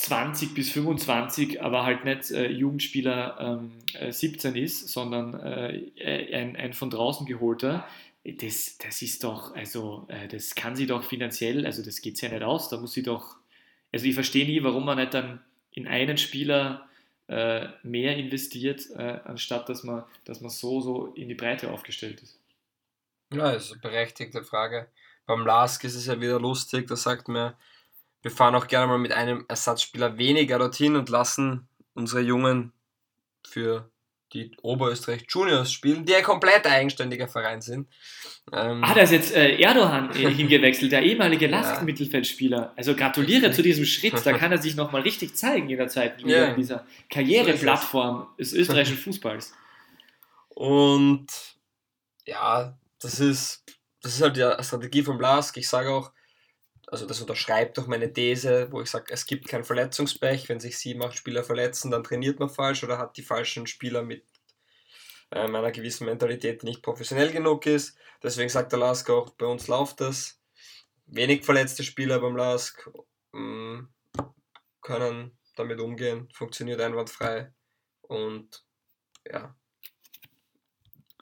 20 bis 25, aber halt nicht äh, Jugendspieler ähm, äh, 17 ist, sondern äh, ein, ein von draußen geholter, das, das ist doch, also äh, das kann sie doch finanziell, also das geht ja nicht aus, da muss sie doch, also ich verstehe nie, warum man nicht dann in einen Spieler äh, mehr investiert, äh, anstatt dass man, dass man so, so in die Breite aufgestellt ist. Ja, das ist eine berechtigte Frage. Beim Lask ist es ja wieder lustig, da sagt man, wir fahren auch gerne mal mit einem Ersatzspieler weniger dorthin und lassen unsere Jungen für die Oberösterreich Juniors spielen, die ein komplett eigenständiger Verein sind. Ähm, ah, da ist jetzt äh, Erdogan äh, (laughs) hingewechselt, der ehemalige Last-Mittelfeldspieler. Also gratuliere zu diesem Schritt, da kann er sich (laughs) nochmal richtig zeigen in der ja. in dieser Karriereplattform des österreichischen Fußballs. Und ja, das ist, das ist halt die Strategie von Blask. Ich sage auch, also das unterschreibt doch meine These, wo ich sage, es gibt kein Verletzungspech. Wenn sich sieben, acht Spieler verletzen, dann trainiert man falsch oder hat die falschen Spieler mit äh, meiner gewissen Mentalität nicht professionell genug ist. Deswegen sagt der Lask auch, bei uns läuft das. Wenig verletzte Spieler beim Lask mm, können damit umgehen, funktioniert einwandfrei und ja.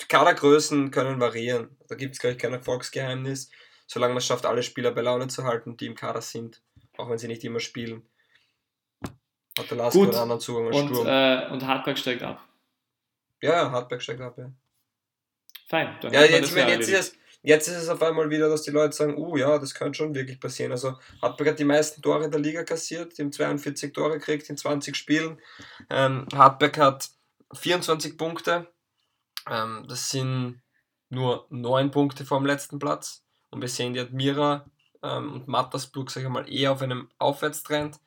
Kadergrößen können variieren. Da gibt es, glaube ich, kein Erfolgsgeheimnis, solange man es schafft, alle Spieler bei Laune zu halten, die im Kader sind, auch wenn sie nicht immer spielen. Hat der Lask einen anderen Zugang als und, Sturm. Äh, und Hartberg steigt ab. Ja, Hartberg steigt ab, ja. Fein. Ja, jetzt, meine, jetzt, ist es, jetzt ist es auf einmal wieder, dass die Leute sagen, uh ja, das könnte schon wirklich passieren. Also Hartberg hat die meisten Tore der Liga kassiert, die haben 42 Tore gekriegt in 20 Spielen. Ähm, Hartberg hat 24 Punkte. Ähm, das sind nur 9 Punkte vom letzten Platz. Und wir sehen die Admira ähm, und Mattersburg, sag ich mal, eher auf einem Aufwärtstrend.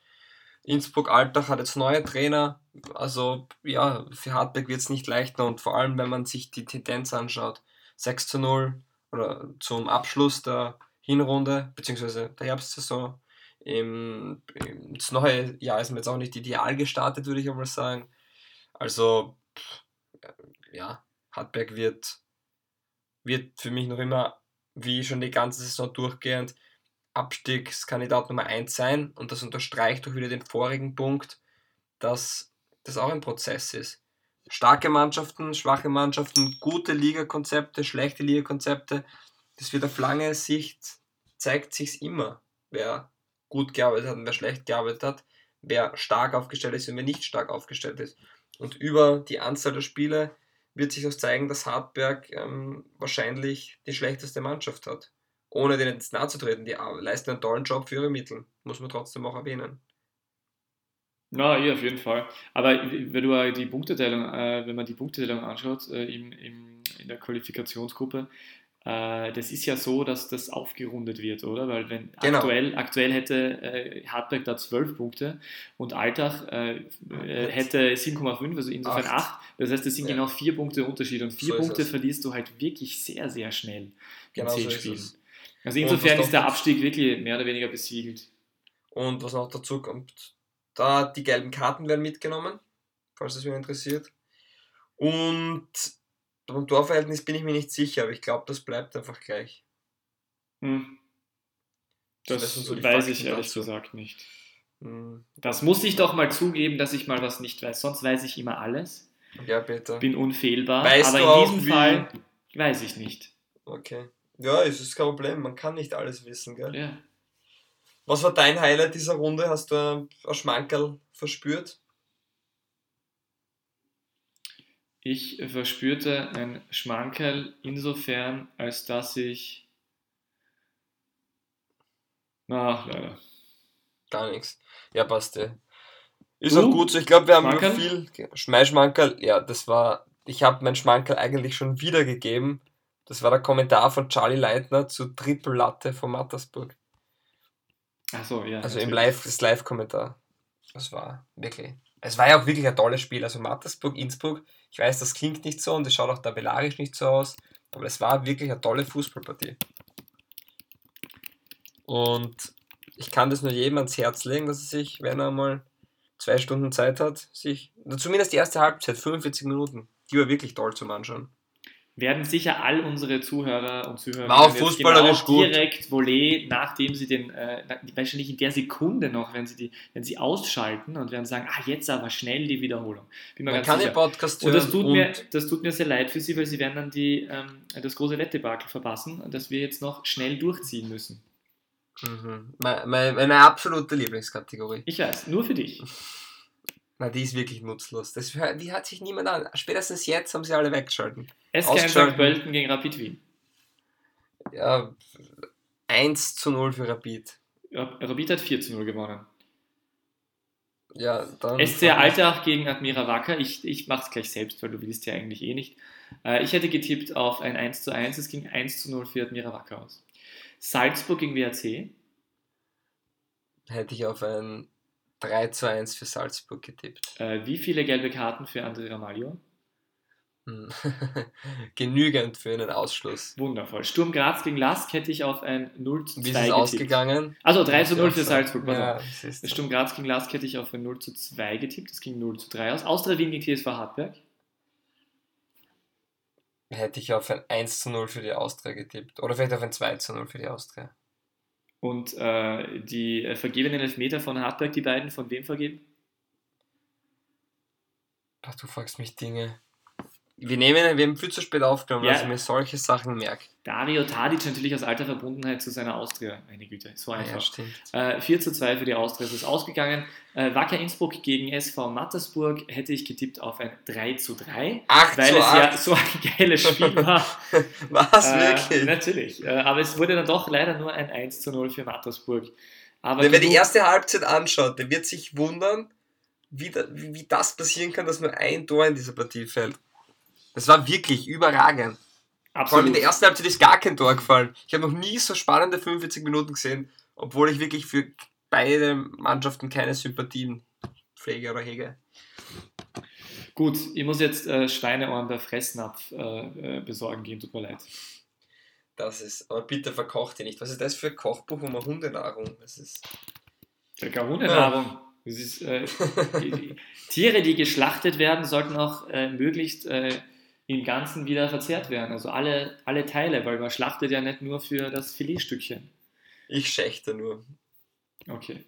Innsbruck-Altach hat jetzt neue Trainer. Also ja, für Hartberg wird es nicht leichter und vor allem, wenn man sich die Tendenz anschaut. 6 zu 0 oder zum Abschluss der Hinrunde, beziehungsweise der Herbstsaison. Im, im, das neue Jahr ist mir jetzt auch nicht ideal gestartet, würde ich einmal sagen. Also, ja, Hartberg wird, wird für mich noch immer, wie schon die ganze Saison durchgehend, Abstiegskandidat Nummer 1 sein und das unterstreicht doch wieder den vorigen Punkt, dass das auch ein Prozess ist. Starke Mannschaften, schwache Mannschaften, gute Ligakonzepte, schlechte Ligakonzepte, das wird auf lange Sicht, zeigt sich immer, wer gut gearbeitet hat und wer schlecht gearbeitet hat, wer stark aufgestellt ist und wer nicht stark aufgestellt ist. Und über die Anzahl der Spiele wird sich auch zeigen, dass Hartberg ähm, wahrscheinlich die schlechteste Mannschaft hat ohne denen jetzt nahe zu treten, die leisten einen tollen Job für ihre Mittel. Muss man trotzdem auch erwähnen. Ja, ja, auf jeden Fall. Aber wenn du die Punkteteilung, äh, wenn man die Punkteteilung anschaut äh, im, im, in der Qualifikationsgruppe, das ist ja so, dass das aufgerundet wird, oder? Weil wenn genau. aktuell, aktuell hätte äh, Hartberg da 12 Punkte und Altach äh, äh, hätte 7,5, also insofern 8. 8. Das heißt, das sind ja. genau 4 Punkte Unterschied und 4 so Punkte verlierst du halt wirklich sehr, sehr schnell in genau 10 so Spielen. Also insofern ist der Abstieg wirklich mehr oder weniger besiegelt. Und was noch dazu kommt, da die gelben Karten werden mitgenommen, falls es mich interessiert. Und beim Torverhältnis bin ich mir nicht sicher, aber ich glaube, das bleibt einfach gleich. Hm. Das, so weiß ich ehrlich dazu. gesagt nicht. Hm. Das muss ich doch mal zugeben, dass ich mal was nicht weiß. Sonst weiß ich immer alles. Ja, bitte. Bin unfehlbar. Weißt aber in diesem Fall weiß ich nicht. Okay. Ja, es ist kein Problem, man kann nicht alles wissen, gell? Ja. Was war dein Highlight dieser Runde? Hast du ein Schmankerl verspürt? Ich verspürte ein Schmankerl insofern, als dass ich. Na, leider. Gar nichts. Ja, passt. Ja. Ist uh, auch gut so. Ich glaube, wir haben Schmankerl? viel. Schmeißschmankerl, ja, das war. Ich habe mein Schmankerl eigentlich schon wiedergegeben das war der Kommentar von Charlie Leitner zu Triple Latte von Mattersburg. Achso, ja. Also natürlich. im Live, das Live-Kommentar. Das war wirklich. Es war ja auch wirklich ein tolles Spiel. Also Mattersburg, Innsbruck. Ich weiß, das klingt nicht so und es schaut auch tabellarisch nicht so aus. Aber es war wirklich eine tolle Fußballpartie. Und ich kann das nur jedem ans Herz legen, dass er sich, wenn er mal zwei Stunden Zeit hat, sich, zumindest die erste Halbzeit, 45 Minuten, die war wirklich toll zum Anschauen werden sicher all unsere Zuhörer und Zuhörer war auch fußballerisch genau direkt Volley, nachdem sie den, äh, wahrscheinlich in der Sekunde noch, wenn sie die, wenn sie ausschalten und werden sagen, ah, jetzt aber schnell die Wiederholung. Bin mir Man ganz kann sicher. den Podcast hören. Und das tut, und mir, das tut mir sehr leid für sie, weil sie werden dann die, ähm, das große Wettebakel verpassen, das wir jetzt noch schnell durchziehen müssen. Mhm. Meine, meine absolute Lieblingskategorie. Ich weiß, nur für dich. (laughs) Na, die ist wirklich nutzlos. Das, die hat sich niemand an. Spätestens jetzt haben sie alle weggeschalten. SK St. Pölten gegen Rapid Wien. Ja, 1 zu 0 für Rapid. Ja, Rapid hat 4 zu 0 gewonnen. Ja, dann. SC Altach gegen Admira Wacker. Ich, ich mache es gleich selbst, weil du willst ja eigentlich eh nicht. Äh, ich hätte getippt auf ein 1 zu 1. Es ging 1 zu 0 für Admira Wacker aus. Salzburg gegen WRC. Hätte ich auf ein 3 zu 1 für Salzburg getippt. Äh, wie viele gelbe Karten für André Ramalho? Hm. (laughs) Genügend für einen Ausschluss. Wundervoll. Sturm Graz gegen Lask hätte ich auf ein 0 zu 2 Wie ist es getippt. ausgegangen? Also 3 zu 0 für Salzburg. Ja, Sturm Graz gegen Lask hätte ich auf ein 0 zu 2 getippt. Das ging 0 zu 3 aus. Austria Wien gegen TSV Hartberg. hätte ich auf ein 1 zu 0 für die Austria getippt. Oder vielleicht auf ein 2 zu 0 für die Austria. Und äh, die äh, vergebenen Elfmeter von Hartberg, die beiden, von wem vergeben? Ach, du fragst mich Dinge. Wir nehmen, wir haben viel zu spät aufgenommen, ja. dass ich mir solche Sachen merke. Dario Tadic natürlich aus alter Verbundenheit zu seiner Austria. Meine Güte, so einfach. Ja, stimmt. Äh, 4 zu 2 für die Austria ist es ausgegangen. Äh, Wacker Innsbruck gegen SV Mattersburg hätte ich getippt auf ein 3 zu 3. 8 weil zu es 8. ja so ein (laughs) geiles Spiel war. (laughs) Was, Äh, wirklich? Natürlich. Äh, aber es wurde dann doch leider nur ein 1 zu 0 für Mattersburg. Aber Wer die genug- erste Halbzeit anschaut, der wird sich wundern, wie, da, wie das passieren kann, dass nur ein Tor in dieser Partie fällt. Das war wirklich überragend. Vor allem in absolut. der ersten Halbzeit ist gar kein Tor gefallen. Ich habe noch nie so spannende 45 Minuten gesehen, obwohl ich wirklich für beide Mannschaften keine Sympathien pflege oder hege. Gut, ich muss jetzt äh, Schweineohren bei Fressnapf äh, äh, besorgen gehen, tut mir leid. Das ist, aber bitte verkocht ihr nicht. Was ist das für ein Kochbuch um eine Hundenahrung? Das ist. Gar Hundenahrung. Das ist, äh, die, die Tiere, die geschlachtet werden, sollten auch äh, möglichst äh, im Ganzen wieder verzehrt werden. Also alle, alle Teile, weil man schlachtet ja nicht nur für das Filetstückchen. Ich schächte nur. Okay.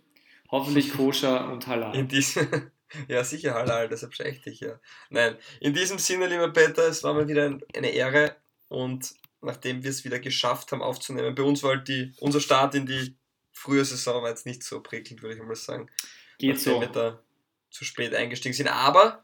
Hoffentlich koscher und halal. In diesem. (laughs) Ja, sicher halal, deshalb schächte ich ja. Nein, in diesem Sinne, lieber Peter, es war mal wieder ein- eine Ehre und nachdem wir es wieder geschafft haben aufzunehmen, bei uns war halt die, unser Start in die frühe Saison war jetzt nicht so prickelnd, würde ich mal sagen. Geht nachdem so. wir da zu spät eingestiegen sind. Aber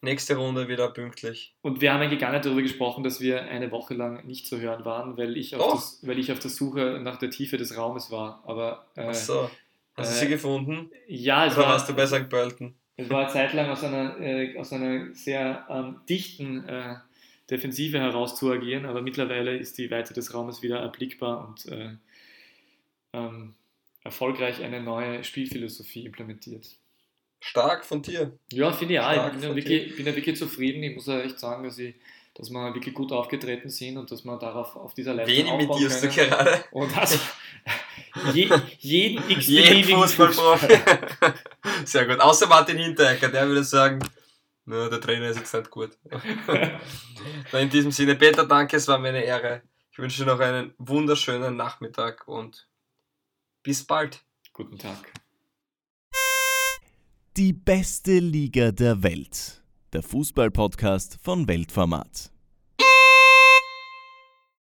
nächste Runde wieder pünktlich. Und wir haben eigentlich gar nicht darüber gesprochen, dass wir eine Woche lang nicht zu hören waren, weil ich auf, das, weil ich auf der Suche nach der Tiefe des Raumes war. Aber äh, Ach so. Hast du äh, sie gefunden? ja, es Oder war, warst du bei St. Pölten? es war eine Zeit lang aus einer, äh, aus einer sehr ähm, dichten äh, Defensive heraus zu agieren, aber mittlerweile ist die Weite des Raumes wieder erblickbar und äh, ähm, erfolgreich eine neue Spielphilosophie implementiert. Stark von dir. Ja, finde ich auch. Stark Ich bin ja, wirklich, bin ja wirklich zufrieden. Ich muss ja echt sagen, dass, ich, dass wir wirklich gut aufgetreten sind und dass wir darauf auf dieser Leistung Wen imitierst du gerade? Und also (laughs) je, jeden (laughs) x Jeden Fußballprofi. (laughs) Sehr gut. Außer Martin Hinteregger, der würde sagen, na, der Trainer ist jetzt nicht gut. In diesem Sinne, Peter, danke, es war mir eine Ehre. Ich wünsche dir noch einen wunderschönen Nachmittag und bis bald. Guten Tag. Die beste Liga der Welt. Der Fußballpodcast von Weltformat.